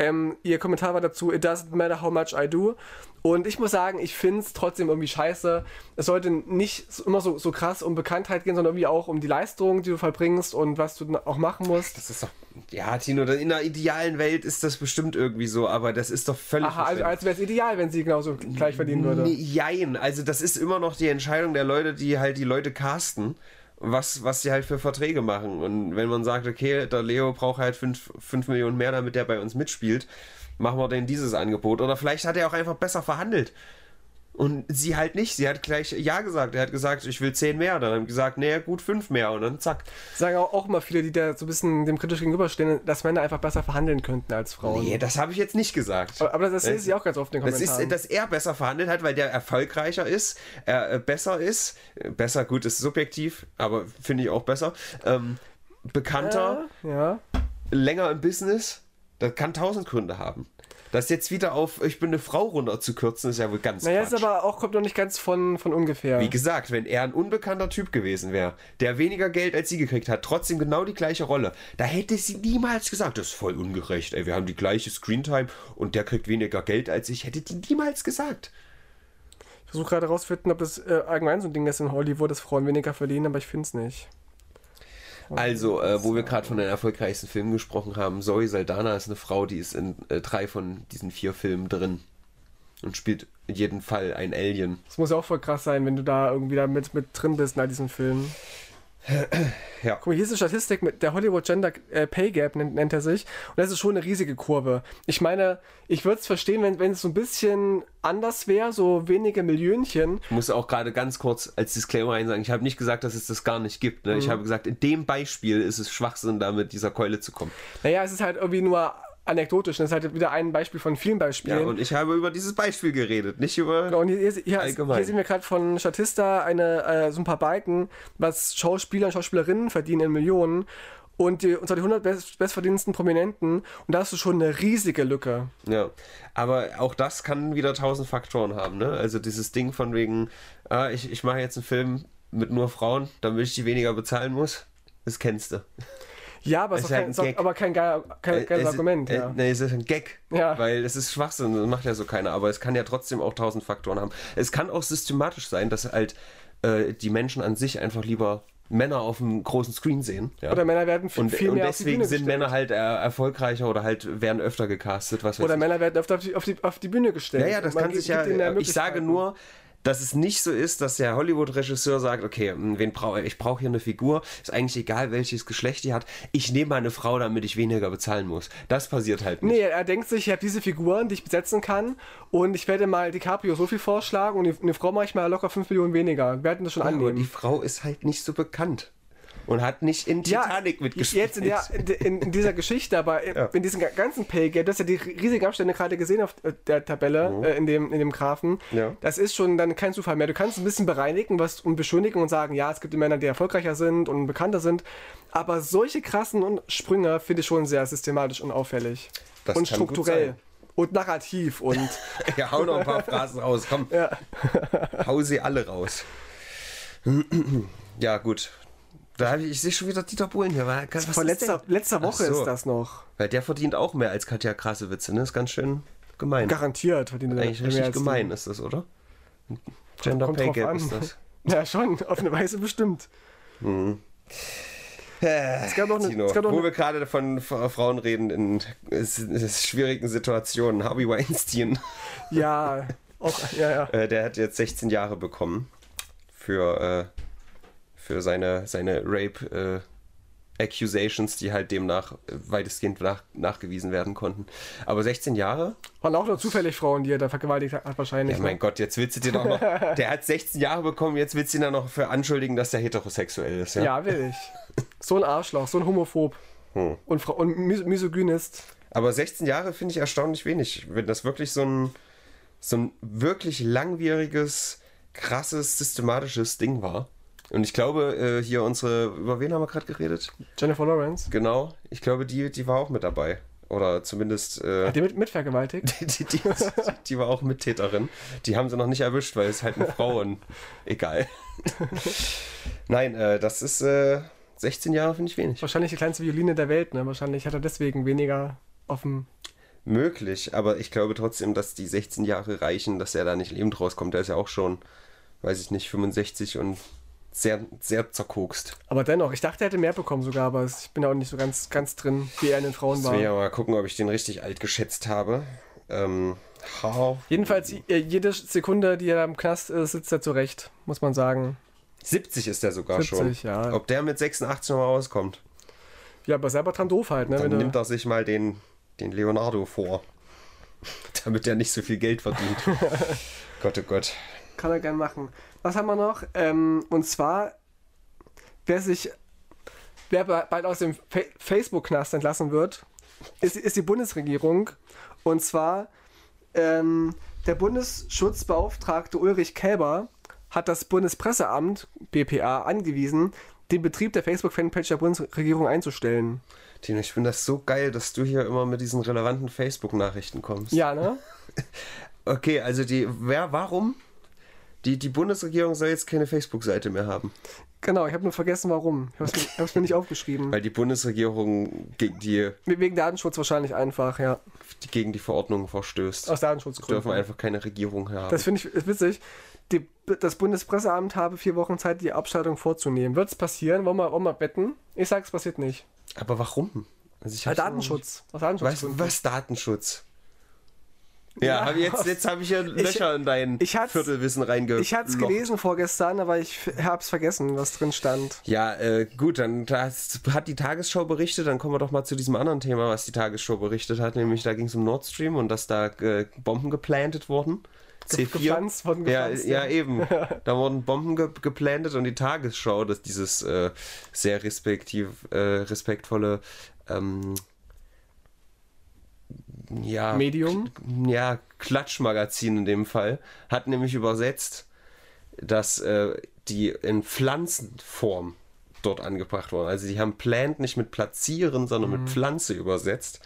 Speaker 2: ähm, ihr Kommentar war dazu, it doesn't matter how much I do. Und ich muss sagen, ich finde es trotzdem irgendwie scheiße. Es sollte nicht immer so, so krass um Bekanntheit gehen, sondern irgendwie auch um die Leistung, die du vollbringst und was du auch machen musst.
Speaker 1: Das ist doch. Ja, Tino, in der idealen Welt ist das bestimmt irgendwie so, aber das ist doch völlig.
Speaker 2: Aha, also, also wäre es ideal, wenn sie genauso gleich verdienen würde.
Speaker 1: Jein, also das ist immer noch die Entscheidung der Leute, die halt die Leute casten, was, was sie halt für Verträge machen. Und wenn man sagt, okay, der Leo braucht halt 5 Millionen mehr, damit der bei uns mitspielt, machen wir denn dieses Angebot. Oder vielleicht hat er auch einfach besser verhandelt. Und sie halt nicht. Sie hat gleich Ja gesagt. Er hat gesagt, ich will 10 mehr. Dann haben gesagt, nee, gut, 5 mehr. Und dann zack.
Speaker 2: Sagen auch, auch immer viele, die da so ein bisschen dem kritisch gegenüberstehen, dass Männer einfach besser verhandeln könnten als Frauen.
Speaker 1: Nee, das habe ich jetzt nicht gesagt.
Speaker 2: Aber, aber das sehe ich auch ganz oft in den
Speaker 1: Das
Speaker 2: Kommentaren.
Speaker 1: ist, dass er besser verhandelt hat, weil der erfolgreicher ist, er äh, besser ist. Äh, Besser, gut, ist subjektiv, aber finde ich auch besser. Ähm, bekannter,
Speaker 2: ja.
Speaker 1: länger im Business, das kann tausend Gründe haben. Das jetzt wieder auf Ich bin eine Frau runter zu kürzen, ist ja wohl ganz
Speaker 2: Naja,
Speaker 1: Quatsch.
Speaker 2: ist aber auch, kommt noch nicht ganz von, von ungefähr.
Speaker 1: Wie gesagt, wenn er ein unbekannter Typ gewesen wäre, der weniger Geld als sie gekriegt hat, trotzdem genau die gleiche Rolle, da hätte sie niemals gesagt, das ist voll ungerecht, ey, wir haben die gleiche Screentime und der kriegt weniger Geld als ich, hätte die niemals gesagt.
Speaker 2: Ich versuche gerade herauszufinden, ob das äh, allgemein so ein Ding ist in Hollywood, dass Frauen weniger verdienen, aber ich finde es nicht.
Speaker 1: Also, äh, wo wir gerade von den erfolgreichsten Filmen gesprochen haben, Zoe Saldana ist eine Frau, die ist in äh, drei von diesen vier Filmen drin und spielt in jedem Fall ein Alien.
Speaker 2: Das muss ja auch voll krass sein, wenn du da irgendwie da mit, mit drin bist in all diesen Filmen.
Speaker 1: Ja.
Speaker 2: Guck mal, hier ist eine Statistik mit der Hollywood Gender äh, Pay Gap, nennt, nennt er sich. Und das ist schon eine riesige Kurve. Ich meine, ich würde es verstehen, wenn, wenn es so ein bisschen anders wäre, so wenige Millionchen.
Speaker 1: Ich muss auch gerade ganz kurz als Disclaimer einsagen, ich habe nicht gesagt, dass es das gar nicht gibt. Ne? Ich habe gesagt, in dem Beispiel ist es Schwachsinn, da mit dieser Keule zu kommen.
Speaker 2: Naja, es ist halt irgendwie nur anekdotisch. Das ist halt wieder ein Beispiel von vielen
Speaker 1: Ja,
Speaker 2: Beispielen.
Speaker 1: und ich habe über dieses Beispiel geredet, nicht über.
Speaker 2: Genau, und hier, hier, hier,
Speaker 1: Allgemein.
Speaker 2: hier sehen wir gerade von Statista eine, äh, so ein paar Balken, was Schauspieler und Schauspielerinnen verdienen in Millionen. Und, die, und zwar die 100 best, bestverdienendsten Prominenten. Und da hast du schon eine riesige Lücke.
Speaker 1: Ja, aber auch das kann wieder tausend Faktoren haben, ne? Also dieses Ding von wegen, ah, ich, ich mache jetzt einen Film mit nur Frauen, damit ich die weniger bezahlen muss, das kennst du.
Speaker 2: Ja, aber es ist,
Speaker 1: ist halt
Speaker 2: kein,
Speaker 1: ein
Speaker 2: ist aber kein, geil, kein geiles
Speaker 1: Äh, es,
Speaker 2: Argument.
Speaker 1: äh,
Speaker 2: ja.
Speaker 1: Nee, es ist ein Gag,
Speaker 2: Ja.
Speaker 1: weil es ist Schwachsinn, das macht ja so keiner, aber es kann ja trotzdem auch tausend Faktoren haben. Es kann auch systematisch sein, dass halt äh, die Menschen an sich einfach lieber Männer auf dem großen Screen sehen. Ja?
Speaker 2: Oder Männer werden viel,
Speaker 1: und,
Speaker 2: viel
Speaker 1: und
Speaker 2: mehr die
Speaker 1: deswegen sind
Speaker 2: gestellt.
Speaker 1: Männer halt äh, erfolgreicher oder halt werden öfter gecastet, was
Speaker 2: Oder. Männer werden öfter auf die, auf die, auf die Bühne gestellt.
Speaker 1: Ja, ja, das kann sich ja. Ich sage nur, dass es nicht so ist, dass der Hollywood-Regisseur sagt, okay, hm, wen brauche ich brauche hier eine Figur, ist eigentlich egal, welches Geschlecht die hat. Ich nehme mal eine Frau, damit ich weniger bezahlen muss. Das passiert halt nicht.
Speaker 2: Nee, er denkt sich, ich habe diese Figuren, die ich besetzen kann und ich werde mal DiCaprio so viel vorschlagen und eine Frau mache ich mal locker 5 Millionen weniger. Wir werden das schon
Speaker 1: Aber die
Speaker 2: annehmen.
Speaker 1: Frau ist halt nicht so bekannt und hat nicht in Titanic mitgespielt.
Speaker 2: Jetzt in, der, in, in dieser Geschichte, aber in- in diesem ganzen Pay Gap, du hast ja die riesigen Abstände gerade gesehen auf äh, der Tabelle, äh, in, dem, in dem Graphen.
Speaker 1: Ja.
Speaker 2: Das ist schon dann kein Zufall mehr. Du kannst ein bisschen bereinigen was, und beschönigen und sagen, ja, es gibt die Männer, die erfolgreicher sind und bekannter sind. Aber solche krassen und Sprünge finde ich schon sehr systematisch und auffällig.
Speaker 1: Das
Speaker 2: und strukturell. Und narrativ und
Speaker 1: Ja, hau noch ein paar Phrasen raus, komm.
Speaker 2: Ja.
Speaker 1: Hau sie alle raus. Ja, gut. Da ich, ich sehe schon wieder Dieter Bohlen hier. Was was
Speaker 2: von letzter, letzter Woche
Speaker 1: so.
Speaker 2: ist das noch.
Speaker 1: Weil der verdient auch mehr als Katja Krasewitze, ne? Ist ganz schön gemein.
Speaker 2: Garantiert verdient er
Speaker 1: Eigentlich
Speaker 2: mehr
Speaker 1: richtig
Speaker 2: als die.
Speaker 1: gemein ist das, oder? Gender
Speaker 2: Kommt
Speaker 1: Pay Gap ist das.
Speaker 2: Ja, schon, auf eine Weise bestimmt. Es gab noch eine,
Speaker 1: Tino,
Speaker 2: gab noch
Speaker 1: wo
Speaker 2: eine
Speaker 1: wir gerade von Frauen reden in s- s- schwierigen Situationen. Harvey Weinstein,
Speaker 2: Ja, auch, ja, ja.
Speaker 1: äh, der hat jetzt 16 Jahre bekommen für, äh, für seine, seine Rape äh, Accusations, die halt demnach äh, weitestgehend nach, nachgewiesen werden konnten. Aber 16 Jahre?
Speaker 2: Waren auch nur zufällig Frauen, die er da vergewaltigt hat, wahrscheinlich.
Speaker 1: Ja, mein
Speaker 2: ne?
Speaker 1: Gott, jetzt willst du dir doch noch. Der hat 16 Jahre bekommen, jetzt willst du ihn dann noch für anschuldigen, dass er heterosexuell ist. Ja.
Speaker 2: ja, will ich. So ein Arschloch, so ein Homophob.
Speaker 1: Hm.
Speaker 2: Und, und mis Misogynist.
Speaker 1: Aber 16 Jahre finde ich erstaunlich wenig. Wenn das wirklich so ein, so ein wirklich langwieriges, krasses, systematisches Ding war. Und ich glaube, äh, hier unsere, über wen haben wir gerade geredet?
Speaker 2: Jennifer Lawrence.
Speaker 1: Genau, ich glaube, die, die war auch mit dabei. Oder zumindest, äh,
Speaker 2: Hat die mit, mitvergewaltigt?
Speaker 1: die, die, die, die war auch Mittäterin. Die haben sie noch nicht erwischt, weil es halt eine Frau und egal. Nein, äh, das ist äh, 16 Jahre, finde ich wenig.
Speaker 2: Wahrscheinlich die kleinste Violine der Welt, ne? Wahrscheinlich hat er deswegen weniger dem.
Speaker 1: Möglich, aber ich glaube trotzdem, dass die 16 Jahre reichen, dass er da nicht lebend rauskommt. Der ist ja auch schon, weiß ich nicht, 65 und sehr, sehr zerkokst.
Speaker 2: Aber dennoch, ich dachte, er hätte mehr bekommen sogar, aber ich bin auch nicht so ganz, ganz drin, wie er in den Frauen war.
Speaker 1: will ich ja mal gucken, ob ich den richtig alt geschätzt habe. Ähm,
Speaker 2: Jedenfalls, äh, jede Sekunde, die er im Knast ist, sitzt er zurecht, muss man sagen.
Speaker 1: 70 ist der sogar
Speaker 2: 70,
Speaker 1: schon.
Speaker 2: ja.
Speaker 1: Ob der mit 86 nochmal rauskommt,
Speaker 2: Ja, aber selber dran doof halt, ne?
Speaker 1: dann nimmt er sich mal den, den Leonardo vor. Damit er nicht so viel Geld verdient. Gott, oh Gott.
Speaker 2: Kann er gern machen. Was haben wir noch? Ähm, und zwar, wer sich, wer bald aus dem Fa Facebook-Knast entlassen wird, ist, ist die Bundesregierung. Und zwar ähm, der Bundesschutzbeauftragte Ulrich Kälber hat das Bundespresseamt, BPA, angewiesen, den Betrieb der Facebook-Fanpage der Bundesregierung einzustellen.
Speaker 1: Tino, ich finde das so geil, dass du hier immer mit diesen relevanten Facebook-Nachrichten kommst.
Speaker 2: Ja, ne?
Speaker 1: Okay, also die, wer, warum? Die, die Bundesregierung soll jetzt keine Facebook-Seite mehr haben,
Speaker 2: Genau, ich habe nur vergessen, warum. Ich habe es mir, mir nicht aufgeschrieben.
Speaker 1: weil die Bundesregierung gegen die,
Speaker 2: Wegen Datenschutz wahrscheinlich einfach, ja.
Speaker 1: die gegen die Verordnung verstößt.
Speaker 2: Aus
Speaker 1: Wir
Speaker 2: Datenschutzgründen.
Speaker 1: dürfen einfach keine Regierung haben.
Speaker 2: Das finde ich ist witzig. Die, das Bundespresseamt habe vier Wochen Zeit, die Abschaltung vorzunehmen. Wird es passieren? Wollen wir, wollen wir wetten? Ich sage, es passiert nicht.
Speaker 1: Aber warum? Also
Speaker 2: Weil Datenschutz. Aus
Speaker 1: nicht- Was, was Datenschutz? Ja,
Speaker 2: Ja,
Speaker 1: hab jetzt, jetzt habe ich ja Löcher in dein
Speaker 2: ich
Speaker 1: Viertelwissen reinge.
Speaker 2: Ich hatte es gelesen vorgestern, aber ich habe es vergessen, was drin stand.
Speaker 1: Ja, äh, gut, dann das hat die Tagesschau berichtet, dann kommen wir doch mal zu diesem anderen Thema, was die Tagesschau berichtet hat, nämlich da ging es um Nord Stream und dass da äh, Bomben geplantet wurden.
Speaker 2: Ge-
Speaker 1: C4.
Speaker 2: gepflanzt, wurden
Speaker 1: ja,
Speaker 2: gepflanzt,
Speaker 1: ja,
Speaker 2: ja.
Speaker 1: eben. Da wurden Bomben ge geplantet und die Tagesschau, dass dieses äh, sehr respektiv, äh, respektvolle ähm, ja,
Speaker 2: Medium?
Speaker 1: ja, Klatschmagazin in dem Fall, hat nämlich übersetzt, dass äh, die in Pflanzenform dort angebracht wurden. Also die haben Plant nicht mit platzieren, sondern mit Pflanze übersetzt.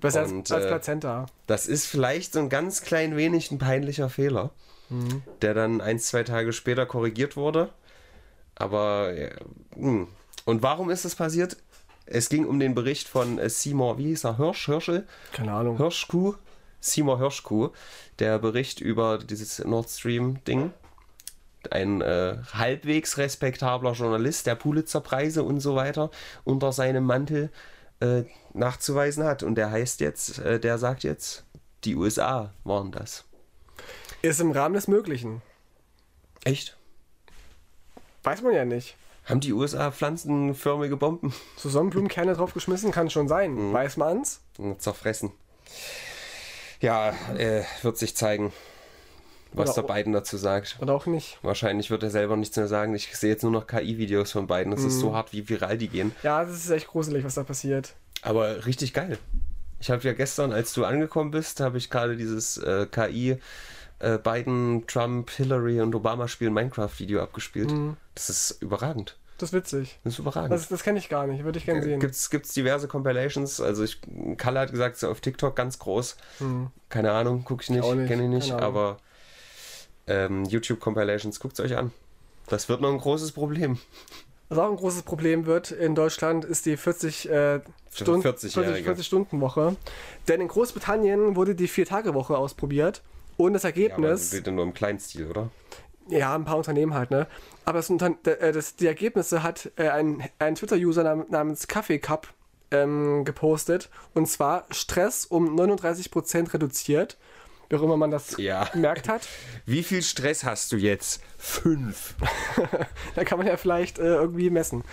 Speaker 2: Besser als,
Speaker 1: Und,
Speaker 2: als
Speaker 1: äh,
Speaker 2: Plazenta.
Speaker 1: Das ist vielleicht so ein ganz klein wenig ein peinlicher Fehler, der dann ein, zwei Tage später korrigiert wurde. Aber ja, hm. und warum ist das passiert? Es ging um den Bericht von äh, Seymour, wie hieß er, Hirsch, Hirschel?
Speaker 2: Keine Ahnung.
Speaker 1: Hirschkuh, Seymour Hirschkuh, der Bericht über dieses Nord Stream-Ding. Ein äh, halbwegs respektabler Journalist, der Pulitzerpreise und so weiter unter seinem Mantel äh, nachzuweisen hat. Und der heißt jetzt, äh, der sagt jetzt, die USA waren das.
Speaker 2: Ist im Rahmen des Möglichen.
Speaker 1: Echt?
Speaker 2: Weiß man ja nicht.
Speaker 1: Haben die USA pflanzenförmige Bomben
Speaker 2: So Sonnenblumenkerne draufgeschmissen, kann schon sein.
Speaker 1: Mhm.
Speaker 2: Weiß man's?
Speaker 1: zerfressen? Ja, äh, wird sich zeigen, was
Speaker 2: Oder-
Speaker 1: der Biden dazu sagt.
Speaker 2: Oder auch nicht.
Speaker 1: Wahrscheinlich wird er selber nichts mehr sagen. Ich sehe jetzt nur noch KI-Videos von beiden. Das ist so hart, wie viral die gehen.
Speaker 2: Ja, das ist echt gruselig, was da passiert.
Speaker 1: Aber richtig geil. Ich habe ja gestern, als du angekommen bist, habe ich gerade dieses äh, KI äh, Biden, Trump, Hillary und Obama spielen Minecraft-Video abgespielt. Das ist überragend.
Speaker 2: Das ist witzig.
Speaker 1: Das ist überragend.
Speaker 2: Das, das kenne ich gar nicht. Würde ich gerne sehen.
Speaker 1: Gibt's, gibt's diverse Compilations. Also ich, Kalle hat gesagt, auf TikTok ganz groß. Keine Ahnung, gucke ich nicht, kenne ich nicht. Aber ähm, YouTube Compilations, guckt es euch an. Das wird noch ein großes Problem.
Speaker 2: Was auch ein großes Problem wird in Deutschland, ist die 40, äh, Stunden,
Speaker 1: 40-jährige.
Speaker 2: 40 Stunden Woche. Denn in Großbritannien wurde die Vier-Tage-Woche ausprobiert. Und das
Speaker 1: Ja, aber
Speaker 2: Ergebnis,
Speaker 1: nur im Kleinstil, oder?
Speaker 2: ja, ein paar Unternehmen halt, ne? Aber das, äh, das, die Ergebnisse hat äh, ein, ein Twitter-User nam namens Kaffee Cup ähm, gepostet. Und zwar Stress um 39% reduziert. Wie auch immer man das
Speaker 1: Ja.
Speaker 2: gemerkt hat.
Speaker 1: Wie viel Stress hast du jetzt? Fünf.
Speaker 2: Da kann man ja vielleicht äh, irgendwie messen.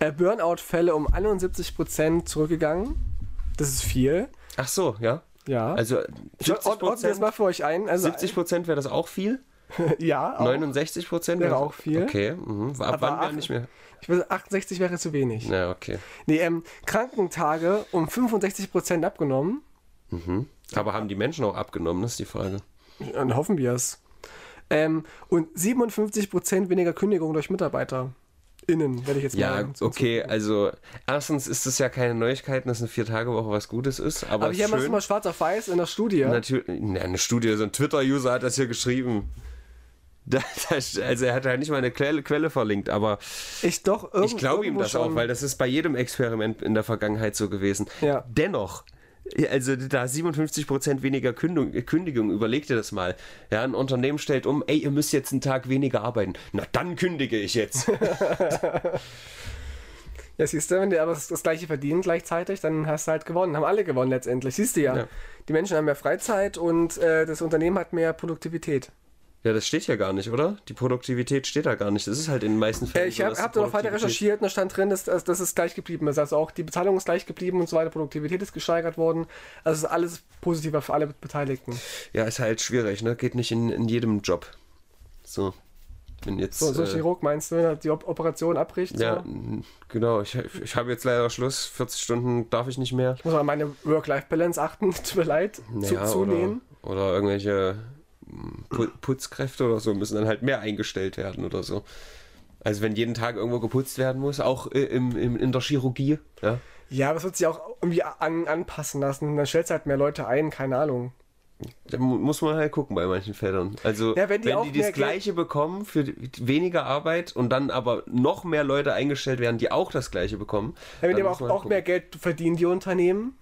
Speaker 2: Äh, Burnout-Fälle um 71% zurückgegangen. Das ist viel.
Speaker 1: Ach so, ja.
Speaker 2: Ja.
Speaker 1: Also
Speaker 2: ich ordne ordne das
Speaker 1: 70
Speaker 2: mal für euch ein. Also,
Speaker 1: 70 Prozent wäre das auch viel?
Speaker 2: ja, auch.
Speaker 1: 69 Prozent
Speaker 2: Wäre auch viel.
Speaker 1: Okay, mhm. ab
Speaker 2: Aber
Speaker 1: wann wäre nicht mehr?
Speaker 2: Ich würde 68 wäre zu wenig.
Speaker 1: Ja, okay.
Speaker 2: Nee, ähm, Krankentage um 65% abgenommen.
Speaker 1: Aber haben die Menschen auch abgenommen, das ist die Frage.
Speaker 2: Dann hoffen wir es. Ähm, und 57% weniger Kündigungen durch Mitarbeiter. Innen, werde ich jetzt
Speaker 1: Ja,
Speaker 2: mal. so
Speaker 1: okay, also erstens ist es ja keine Neuigkeit, dass eine Vier-Tage-Woche was Gutes ist, aber,
Speaker 2: Aber hier haben wir es
Speaker 1: schön.
Speaker 2: mal schwarz auf weiß in der Studie.
Speaker 1: Natürlich, na, eine Studie, so ein Twitter-User hat das hier geschrieben. Da, da, also er hat halt nicht mal eine Quelle, Quelle verlinkt, aber
Speaker 2: Ich doch irgend-
Speaker 1: ich glaube ihm das auch,
Speaker 2: schon.
Speaker 1: weil das ist bei jedem Experiment in der Vergangenheit so gewesen.
Speaker 2: Ja.
Speaker 1: Dennoch, also da 57% weniger Kündigung, Kündigung, überleg dir das mal. Ja, ein Unternehmen stellt um, ey, ihr müsst jetzt einen Tag weniger arbeiten. Na, dann kündige ich jetzt.
Speaker 2: Ja, siehst du, wenn die aber das, gleiche verdienen gleichzeitig, dann hast du halt gewonnen. Haben alle gewonnen letztendlich. Siehst du ja.
Speaker 1: Ja.
Speaker 2: Die Menschen haben mehr Freizeit und äh, das Unternehmen hat mehr Produktivität.
Speaker 1: Ja, das steht ja gar nicht, oder? Die Produktivität steht da gar nicht. Das ist halt in den meisten
Speaker 2: Äh,
Speaker 1: Fällen
Speaker 2: ich
Speaker 1: so,
Speaker 2: habe
Speaker 1: die
Speaker 2: hab da noch weiter recherchiert und da stand drin, dass, dass, dass es gleich geblieben ist. Also auch die Bezahlung ist gleich geblieben und so weiter. Produktivität ist gesteigert worden. Also es ist alles positiver für alle Beteiligten.
Speaker 1: Ja, ist halt schwierig, ne? Geht nicht in, in jedem Job. So. Wenn jetzt.
Speaker 2: So, so
Speaker 1: äh,
Speaker 2: Chirurg meinst du, wenn er die Op Operation abbricht?
Speaker 1: ja,
Speaker 2: So?
Speaker 1: genau. Ich, ich habe jetzt leider Schluss. 40 Stunden darf ich nicht mehr.
Speaker 2: Ich muss mal meine Work-Life-Balance achten. Tut mir leid.
Speaker 1: Naja,
Speaker 2: zu, zulehnen.
Speaker 1: Oder, oder irgendwelche Putzkräfte oder so müssen dann halt mehr eingestellt werden oder so. Also wenn jeden Tag irgendwo geputzt werden muss, auch äh, im, im, in der Chirurgie, ja.
Speaker 2: Ja, aber es wird sich auch irgendwie an, anpassen lassen. Dann stellst du halt mehr Leute ein, keine Ahnung.
Speaker 1: Da mu- muss man halt gucken bei manchen Feldern. Also
Speaker 2: Ja, wenn die auch
Speaker 1: das
Speaker 2: mehr Geld-
Speaker 1: gleiche bekommen für die- weniger Arbeit und dann aber noch mehr Leute eingestellt werden, die auch das gleiche bekommen.
Speaker 2: Ja, wenn die
Speaker 1: dann
Speaker 2: aber auch,
Speaker 1: man
Speaker 2: auch mehr Geld verdienen, die Unternehmen.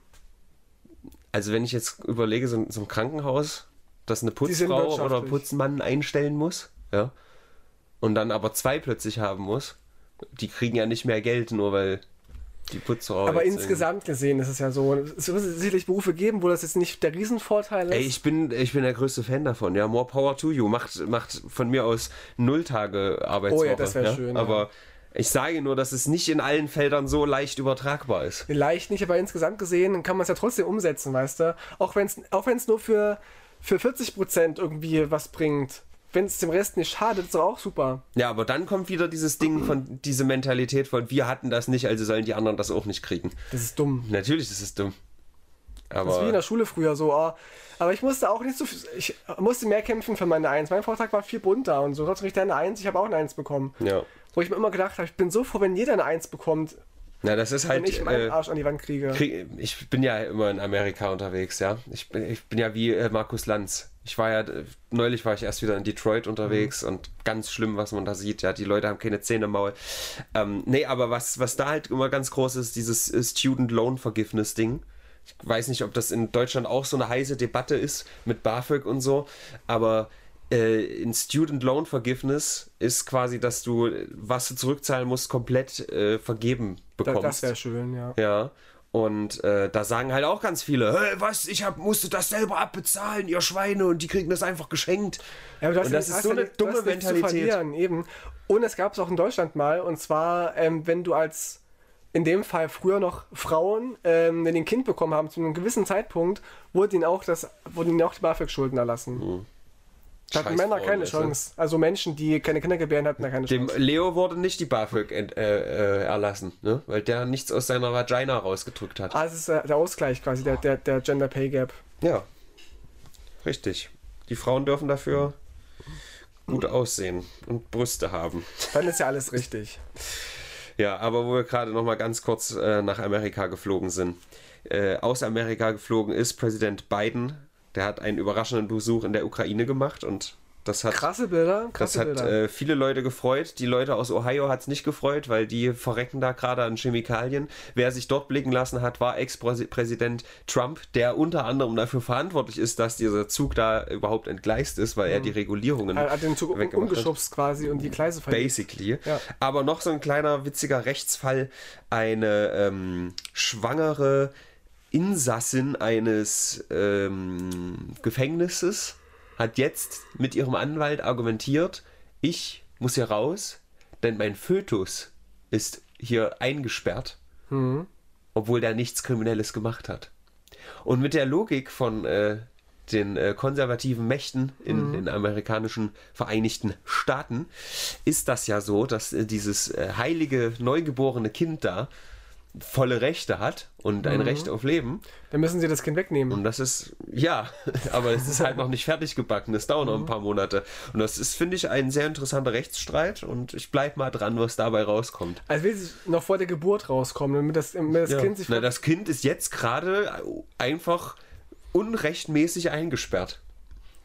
Speaker 1: Also wenn ich jetzt überlege, so, so ein Krankenhaus, das eine Putzfrau oder. Putzmann einstellen muss, ja, und dann aber zwei plötzlich haben muss, die kriegen ja nicht mehr Geld, nur weil die Putzfrau.
Speaker 2: Aber insgesamt gesehen ist es ja so. Es wird sicherlich Berufe geben, wo das jetzt nicht der Riesenvorteil ist.
Speaker 1: Ey, ich bin, ich bin der größte Fan davon. Ja, more power to you. Macht, macht von mir aus null Tage Arbeitswoche.
Speaker 2: Oh ja, das wär
Speaker 1: ja?
Speaker 2: schön, ja.
Speaker 1: Aber ich sage nur, dass es nicht in allen Feldern so leicht übertragbar ist.
Speaker 2: Vielleicht nicht, aber insgesamt gesehen kann man es ja trotzdem umsetzen, weißt du? Auch wenn es auch wenn's nur für, für 40% irgendwie was bringt. Wenn es dem Rest nicht schadet, ist doch auch super.
Speaker 1: Ja, aber dann kommt wieder dieses Ding von, diese Mentalität von, wir hatten das nicht, also sollen die anderen das auch nicht kriegen.
Speaker 2: Das ist dumm.
Speaker 1: Natürlich ist es dumm.
Speaker 2: Das ist wie in
Speaker 1: Aber
Speaker 2: der Schule früher so. ah, aber ich musste auch nicht so viel, ich musste mehr kämpfen für meine Eins. Mein Vortrag war viel bunter und so. Trotzdem kriegt er eine Eins, ich habe auch eine Eins bekommen.
Speaker 1: ja.
Speaker 2: Wo ich mir immer gedacht habe, ich bin so froh, wenn jeder eine Eins bekommt,
Speaker 1: Na, das ist
Speaker 2: wenn
Speaker 1: halt.
Speaker 2: ich meinen
Speaker 1: äh,
Speaker 2: Arsch an die Wand kriege.
Speaker 1: Krieg, ich bin ja immer in Amerika unterwegs, ja. Ich bin, ich bin ja wie äh, Markus Lanz. Ich war ja, äh, neulich war ich erst wieder in Detroit unterwegs und ganz schlimm, was man da sieht. Ja, die Leute haben keine Zähne im Maul. Ähm, nee, aber was, was da halt immer ganz groß ist, dieses äh, Student Loan Forgiveness Ding. Ich weiß nicht, ob das in Deutschland auch so eine heiße Debatte ist mit BAföG und so, aber äh, in Student Loan Forgiveness ist quasi, dass du, was du zurückzahlen musst, komplett äh, vergeben
Speaker 2: Da,
Speaker 1: bekommst.
Speaker 2: das wäre schön, ja.
Speaker 1: Ja. Und äh, da sagen halt auch ganz viele, hey, was, ich hab, musste das selber abbezahlen, ihr Schweine, und die kriegen das einfach geschenkt.
Speaker 2: Ja, hast
Speaker 1: Und das ist so
Speaker 2: ja
Speaker 1: eine dumme Mentalität.
Speaker 2: verlieren, Eben. Und es gab es auch in Deutschland mal, und zwar, ähm, wenn du als, in dem Fall früher noch Frauen, ähm, wenn die ein Kind bekommen haben, zu einem gewissen Zeitpunkt, wurde ihnen auch, das, wurden ihnen auch die BAföG-Schulden erlassen. Da hatten Männer keine
Speaker 1: du.
Speaker 2: Chance. Also Menschen, die keine Kinder gebären, hatten da keine
Speaker 1: Dem
Speaker 2: Chance.
Speaker 1: Leo wurde nicht die BAföG ent, äh, äh, erlassen, ne? weil der nichts aus seiner Vagina rausgedrückt hat.
Speaker 2: Ah, es ist äh, der Ausgleich quasi, der, der, der Gender Pay Gap.
Speaker 1: Ja, richtig. Die Frauen dürfen dafür gut aussehen und Brüste haben.
Speaker 2: Dann ist ja alles richtig.
Speaker 1: Ja, aber wo wir gerade noch mal ganz kurz äh, nach Amerika geflogen sind. Aus Amerika geflogen ist Präsident Biden. Der hat einen überraschenden Besuch in der Ukraine gemacht und das hat,
Speaker 2: Krasse Bilder,
Speaker 1: das
Speaker 2: krasse
Speaker 1: hat
Speaker 2: Bilder.
Speaker 1: äh, viele Leute gefreut. Die Leute aus Ohio hat es nicht gefreut, weil die verrecken da gerade an Chemikalien. Wer sich dort blicken lassen hat, war Ex-Präsident Trump, der unter anderem dafür verantwortlich ist, dass dieser Zug da überhaupt entgleist ist, weil er die Regulierungen
Speaker 2: er hat den Zug um,
Speaker 1: weggemacht hat.
Speaker 2: umgeschubst quasi und die Gleise verlegt.
Speaker 1: Basically.
Speaker 2: Ja.
Speaker 1: Aber noch so ein kleiner witziger Rechtsfall. Eine ähm, schwangere Insassin eines ähm, Gefängnisses hat jetzt mit ihrem Anwalt argumentiert, ich muss hier raus, denn mein Fötus ist hier eingesperrt, obwohl der nichts Kriminelles gemacht hat. Und mit der Logik von äh, den äh, konservativen Mächten in den amerikanischen Vereinigten Staaten ist das ja so, dass äh, dieses äh, heilige neugeborene Kind da volle Rechte hat und ein Recht auf Leben.
Speaker 2: Dann müssen sie das Kind wegnehmen.
Speaker 1: Und das ist, ja, aber es ist halt noch nicht fertig gebacken. Es dauert noch ein paar Monate. Und das ist, finde ich, ein sehr interessanter Rechtsstreit. Und ich bleib mal dran, was dabei rauskommt.
Speaker 2: Also will sie noch vor der Geburt rauskommen, damit das, damit das
Speaker 1: Ja.
Speaker 2: Kind sich
Speaker 1: Na, das Kind ist jetzt gerade einfach unrechtmäßig eingesperrt.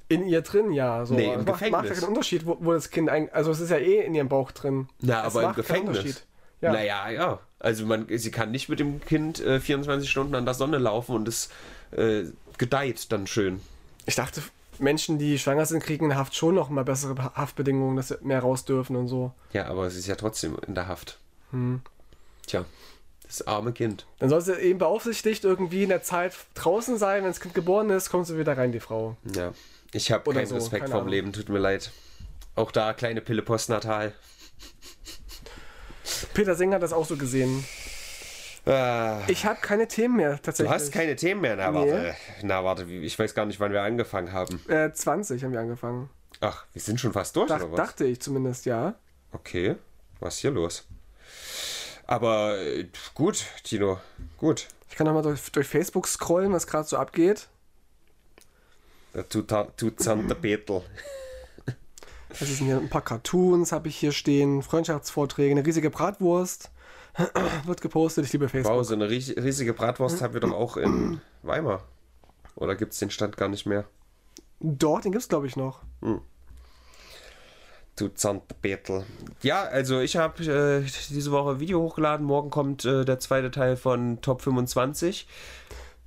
Speaker 2: in ihr drin, ja. So.
Speaker 1: Nee, im
Speaker 2: Es macht, macht ja
Speaker 1: Gefängnis.
Speaker 2: keinen Unterschied, wo, wo das Kind ein, also es ist ja eh in ihrem Bauch drin.
Speaker 1: Na,
Speaker 2: Es
Speaker 1: aber im Gefängnis.
Speaker 2: Ja.
Speaker 1: Naja, ja. Also man, sie kann nicht mit dem Kind äh, 24 Stunden an der Sonne laufen und es äh, gedeiht dann schön.
Speaker 2: Ich dachte, Menschen, die schwanger sind, kriegen in der Haft schon noch mal bessere Haftbedingungen, dass sie mehr raus dürfen und so.
Speaker 1: Ja, aber sie ist ja trotzdem in der Haft.
Speaker 2: Hm.
Speaker 1: Tja, das arme Kind.
Speaker 2: Dann soll sie eben beaufsichtigt irgendwie in der Zeit draußen sein. Wenn das Kind geboren ist, kommt sie wieder rein, die Frau.
Speaker 1: Ja, ich habe keinen
Speaker 2: so,
Speaker 1: Respekt vorm. Leben, tut mir leid. Auch da kleine Pille postnatal.
Speaker 2: Peter Singer hat das auch so gesehen.
Speaker 1: Ah,
Speaker 2: Ich habe keine Themen mehr,
Speaker 1: du
Speaker 2: tatsächlich.
Speaker 1: hast keine Themen mehr. Na,
Speaker 2: Nee.
Speaker 1: warte. Na, warte, ich weiß gar nicht, wann wir angefangen haben.
Speaker 2: Äh, 20 haben wir angefangen.
Speaker 1: Ach, wir sind schon fast durch,
Speaker 2: Dach,
Speaker 1: oder was?
Speaker 2: dachte ich zumindest, ja.
Speaker 1: Okay, was ist hier los? Aber äh, gut, Tino, gut.
Speaker 2: Ich kann noch mal durch, durch Facebook scrollen, was gerade so abgeht.
Speaker 1: Da Tut, ta-
Speaker 2: ist denn hier? Ein paar Cartoons habe ich hier stehen, Freundschaftsvorträge, eine riesige Bratwurst wird gepostet. Ich liebe Facebook.
Speaker 1: Wow, so eine ries- riesige Bratwurst haben wir doch auch in Weimar. Oder gibt es den Stand gar nicht mehr?
Speaker 2: Dort, den gibt es glaube ich noch.
Speaker 1: Du Zandbetel. Ja, also ich habe äh, diese Woche ein Video hochgeladen. Morgen kommt äh, der zweite Teil von Top 25.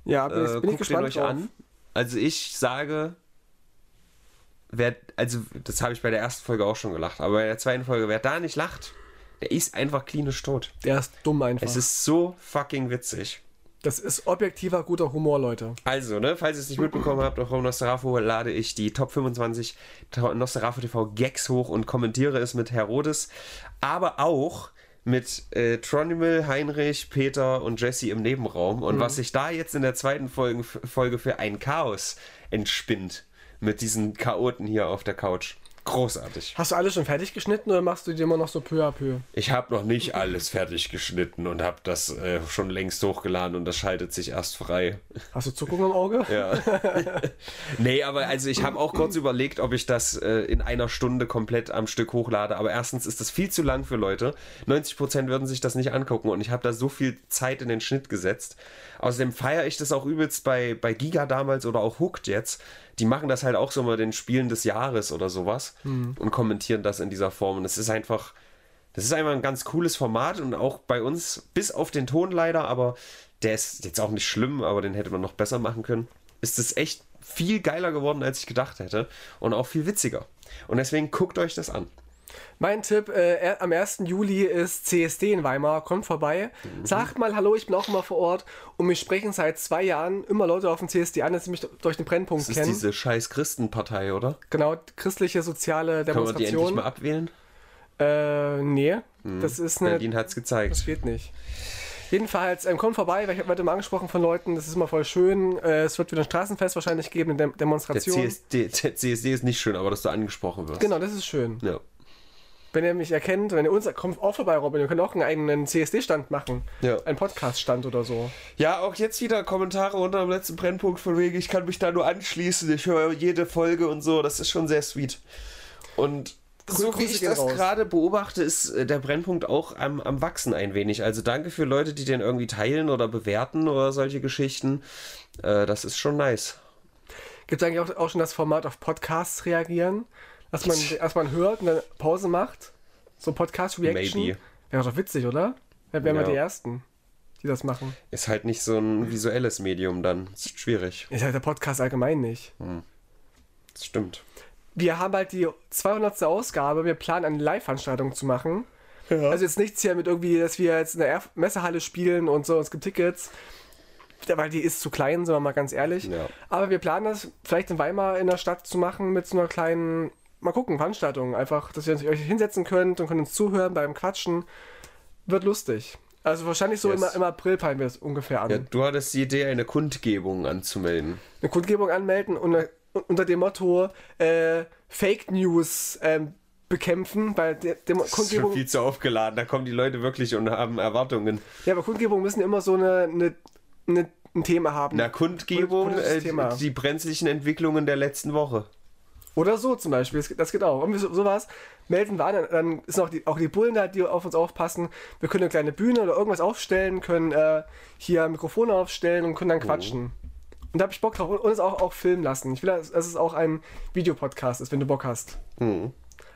Speaker 2: Ja, bin,
Speaker 1: Äh,
Speaker 2: ich, bin ich gespannt
Speaker 1: euch
Speaker 2: drauf.
Speaker 1: an. Also ich sage, wer, also das habe ich bei der ersten Folge auch schon gelacht, aber bei der zweiten Folge, wer da nicht lacht, Der ist einfach klinisch tot.
Speaker 2: Der ist dumm einfach.
Speaker 1: Es ist so fucking witzig.
Speaker 2: das ist objektiver, guter Humor, Leute.
Speaker 1: Also, ne, falls ihr es nicht mitbekommen habt, auf Nosferatu lade ich die Top 25 Nosferatu TV Gags hoch und kommentiere es mit Herodes, aber auch mit äh, Tronimal, Heinrich, Peter und Jesse im Nebenraum. Und was sich da jetzt in der zweiten Folge, Folge für ein Chaos entspinnt mit diesen Chaoten hier auf der Couch. Großartig.
Speaker 2: Hast du alles schon fertig geschnitten oder machst du dir immer noch so peu à peu?
Speaker 1: Ich habe noch nicht alles fertig geschnitten und habe das äh, schon längst hochgeladen und das schaltet sich erst frei.
Speaker 2: Hast du Zuckung im Auge?
Speaker 1: Ja. nee, aber also ich habe auch kurz überlegt, ob ich das äh, in einer Stunde komplett am Stück hochlade. Aber erstens ist das viel zu lang für Leute. 90% würden sich das nicht angucken und ich habe da so viel Zeit in den Schnitt gesetzt. Außerdem feiere ich das auch übelst bei, bei Giga damals oder auch Hooked jetzt. Die machen das halt auch so mal den Spielen des Jahres oder sowas und kommentieren das in dieser Form. Und es ist einfach. Das ist einfach ein ganz cooles Format und auch bei uns, bis auf den Ton leider, aber der ist jetzt auch nicht schlimm, aber den hätte man noch besser machen können. Ist es echt viel geiler geworden, als ich gedacht hätte und auch viel witziger. Und deswegen guckt euch das an.
Speaker 2: Mein Tipp, äh, am 1. Juli ist CSD in Weimar, kommt vorbei.
Speaker 1: Mhm.
Speaker 2: Sagt mal Hallo, ich bin auch immer vor Ort und mich sprechen seit zwei Jahren immer Leute auf dem CSD an, dass sie mich durch den Brennpunkt
Speaker 1: Das ist
Speaker 2: kennen.
Speaker 1: diese scheiß Christenpartei, oder?
Speaker 2: Genau, christliche soziale
Speaker 1: Können wir die endlich
Speaker 2: Demonstration.
Speaker 1: mal abwählen?
Speaker 2: Äh, nee, das ist eine.
Speaker 1: Berlin hat's gezeigt.
Speaker 2: Das geht nicht. Jedenfalls, ähm, kommt vorbei, weil ich werde immer angesprochen von Leuten, das ist immer voll schön. Äh, es wird wieder ein Straßenfest wahrscheinlich geben, eine
Speaker 1: Der
Speaker 2: Demonstration.
Speaker 1: CSD, der CSD ist nicht schön, aber dass du angesprochen wirst.
Speaker 2: Genau, das ist schön.
Speaker 1: Ja.
Speaker 2: Wenn ihr mich erkennt, wenn ihr uns kommt auch vorbei, Robin, wir können auch einen eigenen CSD-Stand machen.
Speaker 1: Ja.
Speaker 2: Ein Podcast-Stand oder so.
Speaker 1: Ja, auch jetzt wieder Kommentare unter dem letzten Brennpunkt von wegen, ich kann mich da nur anschließen, ich höre jede Folge und so, das ist schon sehr sweet. Und so wie ich das
Speaker 2: raus.
Speaker 1: gerade beobachte, ist äh, der Brennpunkt auch am, am Wachsen ein wenig. Also danke für Leute, die den irgendwie teilen oder bewerten oder solche Geschichten. Äh, das ist schon nice.
Speaker 2: Gibt es eigentlich auch, auch schon das Format auf Podcasts reagieren? Dass man erst mal hört und dann Pause macht? So Podcast-Reaction?
Speaker 1: Maybe.
Speaker 2: Wäre doch witzig, oder? Wären wir
Speaker 1: Ja.
Speaker 2: die Ersten, die das machen.
Speaker 1: Ist halt nicht so ein visuelles Medium dann. Ist schwierig.
Speaker 2: Ist halt der Podcast allgemein nicht.
Speaker 1: Das stimmt.
Speaker 2: Wir haben halt die 200. Ausgabe. Wir planen eine Live-Veranstaltung zu machen. Also jetzt nichts hier mit irgendwie, dass wir jetzt in der Messehalle spielen und so, es gibt Tickets. Ja, Weil die ist zu klein, sind wir mal ganz ehrlich.
Speaker 1: Ja.
Speaker 2: Aber wir planen das vielleicht in Weimar in der Stadt zu machen mit so einer kleinen, mal gucken, Veranstaltung. Einfach, dass ihr euch hinsetzen könnt und könnt uns zuhören beim Quatschen. Wird lustig. Also wahrscheinlich so
Speaker 1: Yes.
Speaker 2: immer, im April peilen wir es ungefähr an.
Speaker 1: Ja, du hattest die Idee, eine Kundgebung anzumelden.
Speaker 2: eine Kundgebung anmelden und äh, unter dem Motto äh, Fake News ähm, bekämpfen, weil der, der
Speaker 1: Das ist schon
Speaker 2: Kundgebung,
Speaker 1: viel zu aufgeladen. Da kommen die Leute wirklich und haben Erwartungen.
Speaker 2: ja, aber Kundgebungen müssen immer so eine, eine, eine, ein Thema haben.
Speaker 1: Na, Kundgebung, äh, die brenzlichen Entwicklungen der letzten Woche.
Speaker 2: Oder so zum Beispiel, das, das geht auch. Irgendwie so, sowas melden wir an, dann, dann sind auch die, auch die Bullen da, die auf uns aufpassen. Wir können eine kleine Bühne oder irgendwas aufstellen, können äh, hier Mikrofone aufstellen und können dann quatschen. Und da habe ich Bock drauf und uns auch, auch filmen lassen. Ich will, dass dass es auch ein Videopodcast ist, wenn du Bock hast.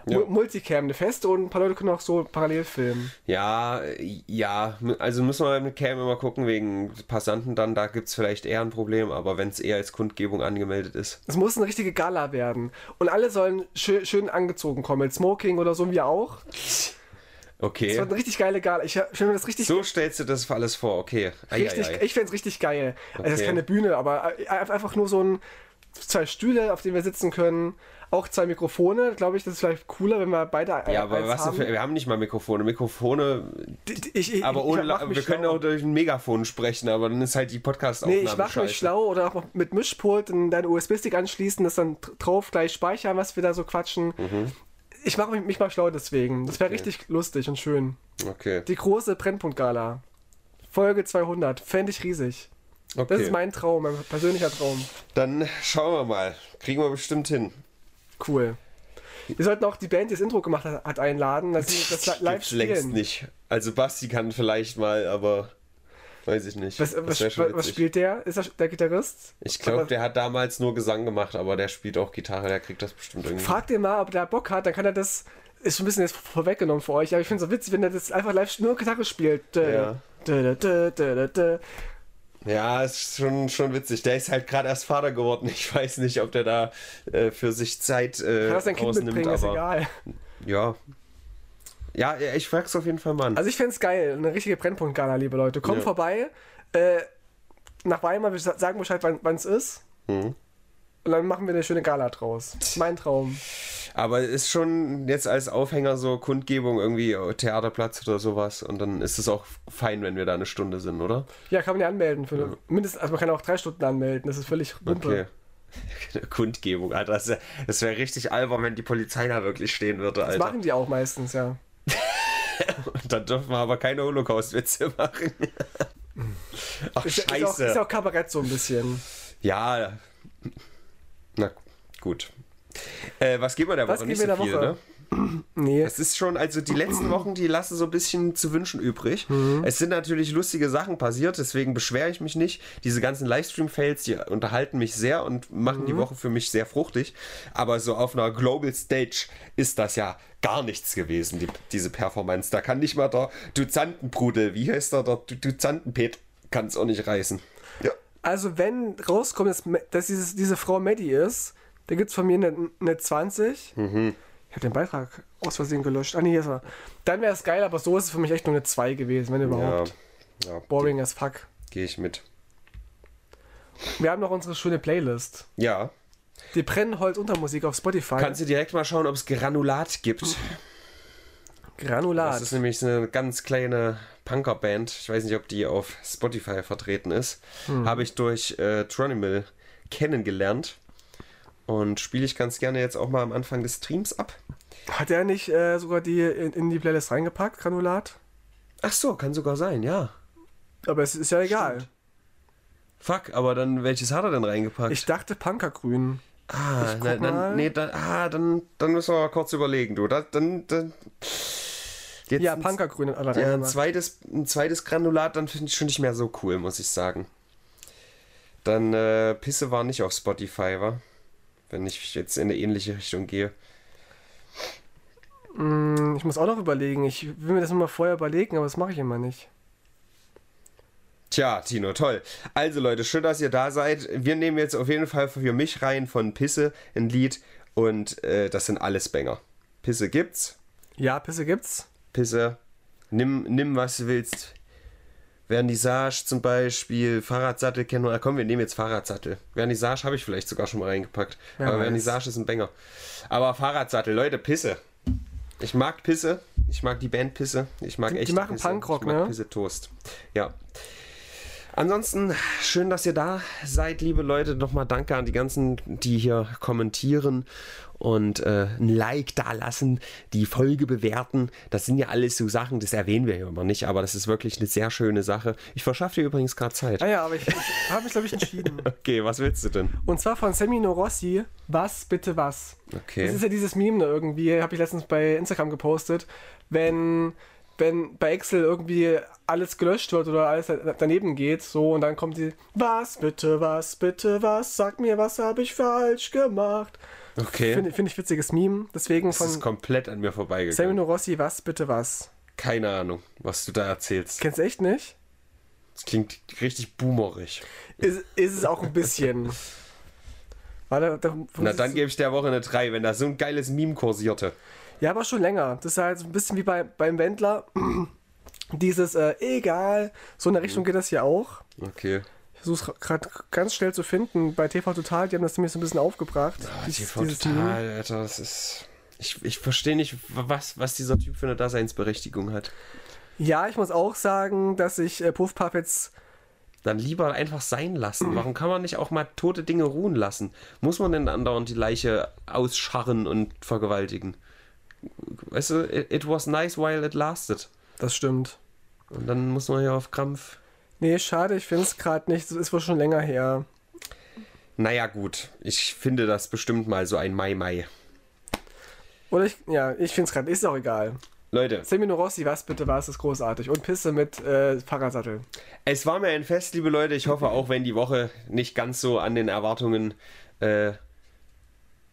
Speaker 1: Ja.
Speaker 2: Mu- Multicam, eine feste und ein paar Leute können auch so parallel filmen.
Speaker 1: Ja, ja, also müssen wir mit Cam immer gucken, wegen Passanten dann, da gibt es vielleicht eher ein Problem, aber wenn es eher als Kundgebung angemeldet ist.
Speaker 2: Es muss eine richtige Gala werden. Und alle sollen schön, schön angezogen kommen, mit Smoking oder so, wir auch. Es
Speaker 1: Okay.
Speaker 2: wird eine richtig geile Gala. Ich stelle mir das richtig,
Speaker 1: So stellst du das für alles vor, okay.
Speaker 2: richtig
Speaker 1: Eieiei.
Speaker 2: ich fände es richtig geil. Also es ist
Speaker 1: Okay.
Speaker 2: keine Bühne, aber äh, einfach nur so ein, zwei Stühle, auf denen wir sitzen können. Auch zwei Mikrofone, glaube ich, das ist vielleicht cooler, wenn wir beide äh,
Speaker 1: Ja, aber was
Speaker 2: haben.
Speaker 1: für, wir haben nicht mal Mikrofone. Mikrofone,
Speaker 2: ich, ich,
Speaker 1: aber
Speaker 2: ich,
Speaker 1: ohne, wir können auch durch ein Megafon sprechen, aber dann ist halt die Podcast-Aufnahme
Speaker 2: Nee, ich mache mich schlau oder auch mit Mischpult in deinen USB-Stick anschließen, das dann dr- drauf gleich speichern, was wir da so quatschen.
Speaker 1: Mhm.
Speaker 2: Ich mache mich, mich mal schlau deswegen. Das wäre richtig lustig und schön.
Speaker 1: Okay,
Speaker 2: Die große Brennpunkt-Gala. Folge 200. Fände ich riesig. Das
Speaker 1: okay.
Speaker 2: ist mein Traum, mein persönlicher Traum.
Speaker 1: Dann schauen wir mal. Kriegen wir bestimmt hin.
Speaker 2: Cool. Wir sollten auch die Band, die das Intro gemacht hat, hat einladen, dass sie das li- live
Speaker 1: Gibt's längst
Speaker 2: spielen.
Speaker 1: nicht. Also Basti kann vielleicht mal, aber weiß ich nicht.
Speaker 2: Was,
Speaker 1: Das
Speaker 2: was, was, spielt der? Ist das der Gitarrist?
Speaker 1: Ich glaube, der hat damals nur Gesang gemacht, aber der spielt auch Gitarre, der kriegt das bestimmt irgendwie.
Speaker 2: Frag den mal, ob der Bock hat, dann kann er das. Ist schon ein bisschen jetzt vorweggenommen für euch, aber ich finde es so witzig, wenn er das einfach live nur Gitarre spielt. Dö,
Speaker 1: Ja. Ja, ist schon, schon witzig. Der ist halt gerade erst Vater geworden. Ich weiß nicht, ob der da äh, für sich Zeit äh,
Speaker 2: Kann das dein Kind mitbringen, ist
Speaker 1: aber
Speaker 2: egal.
Speaker 1: ja. Ja, ich frag's auf jeden Fall mal an.
Speaker 2: Also ich find's geil, eine richtige Brennpunkt-Gala, liebe Leute. Kommt
Speaker 1: Ja.
Speaker 2: vorbei, äh, nach Weimar, wir sa- sagen Bescheid, wann es ist.
Speaker 1: Mhm.
Speaker 2: Und dann machen wir eine schöne Gala draus. Mein Traum.
Speaker 1: Aber ist schon jetzt als Aufhänger so Kundgebung irgendwie oh, Theaterplatz oder sowas und dann ist es auch fein, wenn wir da eine Stunde sind, oder?
Speaker 2: Ja, kann man ja anmelden. Für eine, mindestens, also man kann auch drei Stunden anmelden, das ist völlig Wumpe.
Speaker 1: Okay. Kundgebung, Alter. Das, das wäre richtig albern, wenn die Polizei da wirklich stehen würde,
Speaker 2: Das
Speaker 1: Alter.
Speaker 2: machen die auch meistens, ja.
Speaker 1: Und dann dürfen wir aber keine Holocaust-Witze machen. Ach,
Speaker 2: Ist, ja-
Speaker 1: scheiße.
Speaker 2: ist, auch, ist auch Kabarett so ein bisschen.
Speaker 1: Ja. Na gut. Äh, was geben wir der
Speaker 2: Was
Speaker 1: Woche?
Speaker 2: geben
Speaker 1: Nicht so
Speaker 2: der
Speaker 1: viel,
Speaker 2: Woche?
Speaker 1: ne?
Speaker 2: Nee.
Speaker 1: Es ist schon, also die letzten Wochen, die lassen so ein bisschen zu wünschen übrig.
Speaker 2: Mhm.
Speaker 1: Es sind natürlich lustige Sachen passiert, deswegen beschwere ich mich nicht. Diese ganzen Livestream-Fails, die unterhalten mich sehr und machen
Speaker 2: Mhm.
Speaker 1: die Woche für mich sehr fruchtig. Aber so auf einer Global Stage ist das ja gar nichts gewesen, die, diese Performance. Da kann nicht mal der Duzantenbrudel, wie heißt der, der Du- Duzantenpet, kann es auch nicht reißen. Ja.
Speaker 2: Also wenn rauskommt, dass, dass dieses, diese Frau Maddie ist, dann gibt es von mir eine, eine 20.
Speaker 1: Mhm.
Speaker 2: Ich habe den Beitrag aus Versehen gelöscht. Ah nee, hier ist er. Dann wäre es geil, aber so ist es für mich echt nur eine 2 gewesen, wenn
Speaker 1: Ja,
Speaker 2: überhaupt.
Speaker 1: ja
Speaker 2: Boring as fuck.
Speaker 1: gehe ich mit.
Speaker 2: Wir haben noch unsere schöne Playlist.
Speaker 1: Ja.
Speaker 2: Die Brennholz Untermusik auf Spotify.
Speaker 1: Kannst du direkt mal schauen, ob es Granulat gibt.
Speaker 2: Granulat.
Speaker 1: Das ist nämlich eine ganz kleine Punkerband. Ich weiß nicht, ob die auf Spotify vertreten ist. Habe ich durch äh, Tronimal kennengelernt. Und spiele ich ganz gerne jetzt auch mal am Anfang des Streams ab.
Speaker 2: Hat er nicht äh, sogar die in, in die Playlist reingepackt, Granulat?
Speaker 1: Ach so, kann sogar sein, ja.
Speaker 2: Aber es ist ja egal.
Speaker 1: Fuck, aber dann, welches hat er denn reingepackt?
Speaker 2: Ich dachte Punkergrün.
Speaker 1: ah,
Speaker 2: mal.
Speaker 1: dann, nee, dann, ah, dann, dann müssen wir mal kurz überlegen, du. Da, dann, dann, jetzt
Speaker 2: Ja, Punkergrün hat er
Speaker 1: Ja, ein zweites, ein zweites Granulat, dann finde ich schon nicht mehr so cool, muss ich sagen. Dann äh, Pisse war nicht auf Spotify, war? Wenn ich jetzt in eine ähnliche Richtung gehe.
Speaker 2: Hm, Ich muss auch noch überlegen. Ich will mir das immer vorher überlegen, aber das mache ich immer nicht.
Speaker 1: Tja, Tino, toll. Also Leute, schön, dass ihr da seid. Wir nehmen jetzt auf jeden Fall für mich rein von Pisse ein Lied und äh, das sind alles Banger. Pisse gibt's.
Speaker 2: Ja, Pisse gibt's.
Speaker 1: Pisse, nimm, nimm was du willst. Vernissage zum Beispiel, Fahrradsattel kennen wir. Komm, wir nehmen jetzt Fahrradsattel. Vernissage habe ich vielleicht sogar schon mal reingepackt.
Speaker 2: Wer
Speaker 1: aber
Speaker 2: weiß.
Speaker 1: Vernissage ist ein Banger. Aber Fahrradsattel, Leute, Pisse. Ich mag Pisse. Ich mag die Band Pisse. Ich mag
Speaker 2: Die- die
Speaker 1: echt
Speaker 2: machen
Speaker 1: Pisse.
Speaker 2: Punkrock,
Speaker 1: ich mag
Speaker 2: ne?
Speaker 1: Pisse Toast. Ja. Ansonsten, schön, dass ihr da seid, liebe Leute. Nochmal danke an die ganzen, die hier kommentieren und äh, ein Like da lassen, die Folge bewerten. Das sind ja alles so Sachen, das erwähnen wir hier immer nicht, aber das ist wirklich eine sehr schöne Sache. Ich verschaffe dir übrigens gerade Zeit.
Speaker 2: Ah ja, aber ich, ich habe mich, glaube ich, entschieden.
Speaker 1: Okay, was willst du denn?
Speaker 2: Und zwar von Semino Rossi. Was, bitte was?
Speaker 1: Okay.
Speaker 2: Das ist ja dieses Meme da irgendwie, habe ich letztens bei Instagram gepostet. Wenn, wenn bei Excel irgendwie alles gelöscht wird oder alles daneben geht, so und dann kommt die, was, bitte, was, bitte, was, sag mir, was habe ich falsch gemacht?
Speaker 1: Okay.
Speaker 2: Finde find ich witziges Meme. Desegen
Speaker 1: das ist
Speaker 2: von
Speaker 1: komplett an mir vorbeigegangen.
Speaker 2: Semino Rossi, was, bitte, was?
Speaker 1: Keine Ahnung, was du da erzählst.
Speaker 2: Kennst du echt nicht?
Speaker 1: Das klingt richtig boomerig.
Speaker 2: Ist, ist es auch ein bisschen. Da, da,
Speaker 1: Na, dann gebe ich der Woche eine 3, wenn da so ein geiles Meme kursierte.
Speaker 2: Ja, aber schon länger. Das ist halt so ein bisschen wie bei, beim Wendler. Dieses, äh, egal. So in der Richtung geht das hier auch.
Speaker 1: Okay.
Speaker 2: Ich versuche es gerade ganz schnell zu finden. Bei TV Total, die haben das nämlich so ein bisschen aufgebracht.
Speaker 1: Ah,
Speaker 2: Dieses-
Speaker 1: TV. Total, Alter, das ist. Ich, ich verstehe nicht, was, was dieser Typ für eine Daseinsberechtigung hat.
Speaker 2: Ja, ich muss auch sagen, dass ich äh, Puff Puppets.
Speaker 1: Dann lieber einfach sein lassen. Warum kann man nicht auch mal tote Dinge ruhen lassen? Muss man denn andauernd die Leiche ausscharren und vergewaltigen? Weißt du, it, it was nice while it lasted.
Speaker 2: Das stimmt.
Speaker 1: Und dann muss man ja auf Krampf.
Speaker 2: Nee, schade, ich finde es gerade nicht. Das ist wohl schon länger her.
Speaker 1: Naja, gut. Ich finde das bestimmt mal so ein Mai-Mai.
Speaker 2: Oder ich, ja, ich finde es gerade. Ist auch egal.
Speaker 1: Leute,
Speaker 2: Semino Rossi, was bitte war, ist großartig. Und Pisse mit äh, Fahrradsattel.
Speaker 1: Es war mir ein Fest, liebe Leute. Ich hoffe auch, wenn die Woche nicht ganz so an den Erwartungen äh,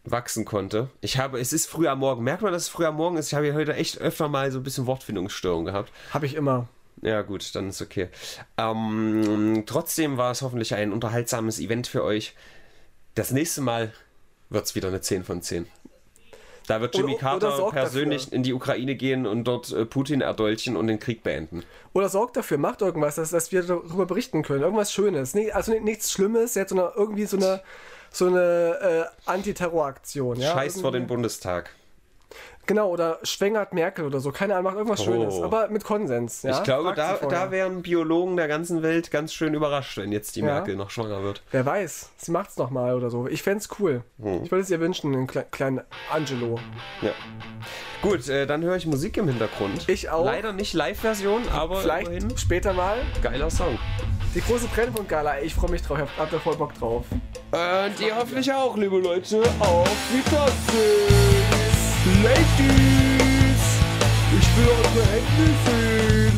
Speaker 1: wachsen konnte. Ich habe, es ist früh am Morgen. Merkt man, dass es früh am Morgen ist? Ich habe ja heute echt öfter mal so ein bisschen Wortfindungsstörung gehabt.
Speaker 2: Habe ich immer.
Speaker 1: Ja, gut, dann ist okay. Ähm, trotzdem war es hoffentlich ein unterhaltsames Event für euch. Das nächste Mal wird es wieder eine 10 von 10. Da wird Jimmy
Speaker 2: Oder-
Speaker 1: Carter
Speaker 2: oder
Speaker 1: persönlich
Speaker 2: dafür.
Speaker 1: in die Ukraine gehen und dort äh, Putin erdolchen und den Krieg beenden.
Speaker 2: Oder sorgt dafür, macht irgendwas, dass, dass wir darüber berichten können. Irgendwas Schönes. Also ni- nichts Schlimmes, jetzt sondern irgendwie so eine, so eine äh, Antiterroraktion. Ja?
Speaker 1: Scheiß vor den
Speaker 2: Irgendwie-
Speaker 1: Bundestag.
Speaker 2: Genau, oder schwängert Merkel oder so. Keine Ahnung, macht irgendwas
Speaker 1: Oh.
Speaker 2: Schönes. Aber mit Konsens. Ja?
Speaker 1: ich glaube, da, da wären Biologen der ganzen Welt ganz schön überrascht, wenn jetzt die
Speaker 2: Ja.
Speaker 1: Merkel noch schwanger wird.
Speaker 2: Wer weiß, sie macht's nochmal oder so. Ich fänd's cool.
Speaker 1: Hm.
Speaker 2: Ich würde es ihr wünschen, einen kle kleinen Angelo.
Speaker 1: Ja. Gut, äh, dann höre ich Musik im Hintergrund.
Speaker 2: Ich auch.
Speaker 1: Leider nicht Live-Version, aber
Speaker 2: Vielleicht
Speaker 1: immerhin
Speaker 2: später mal.
Speaker 1: geiler Song.
Speaker 2: Die große Brennpunkt-Gala. Ich freue mich drauf. Hab, hab da voll Bock drauf.
Speaker 1: Und ihr hoffentlich auch, liebe Leute. Auf Wiedersehen.
Speaker 2: Ladies, ich will eure Hände sehen.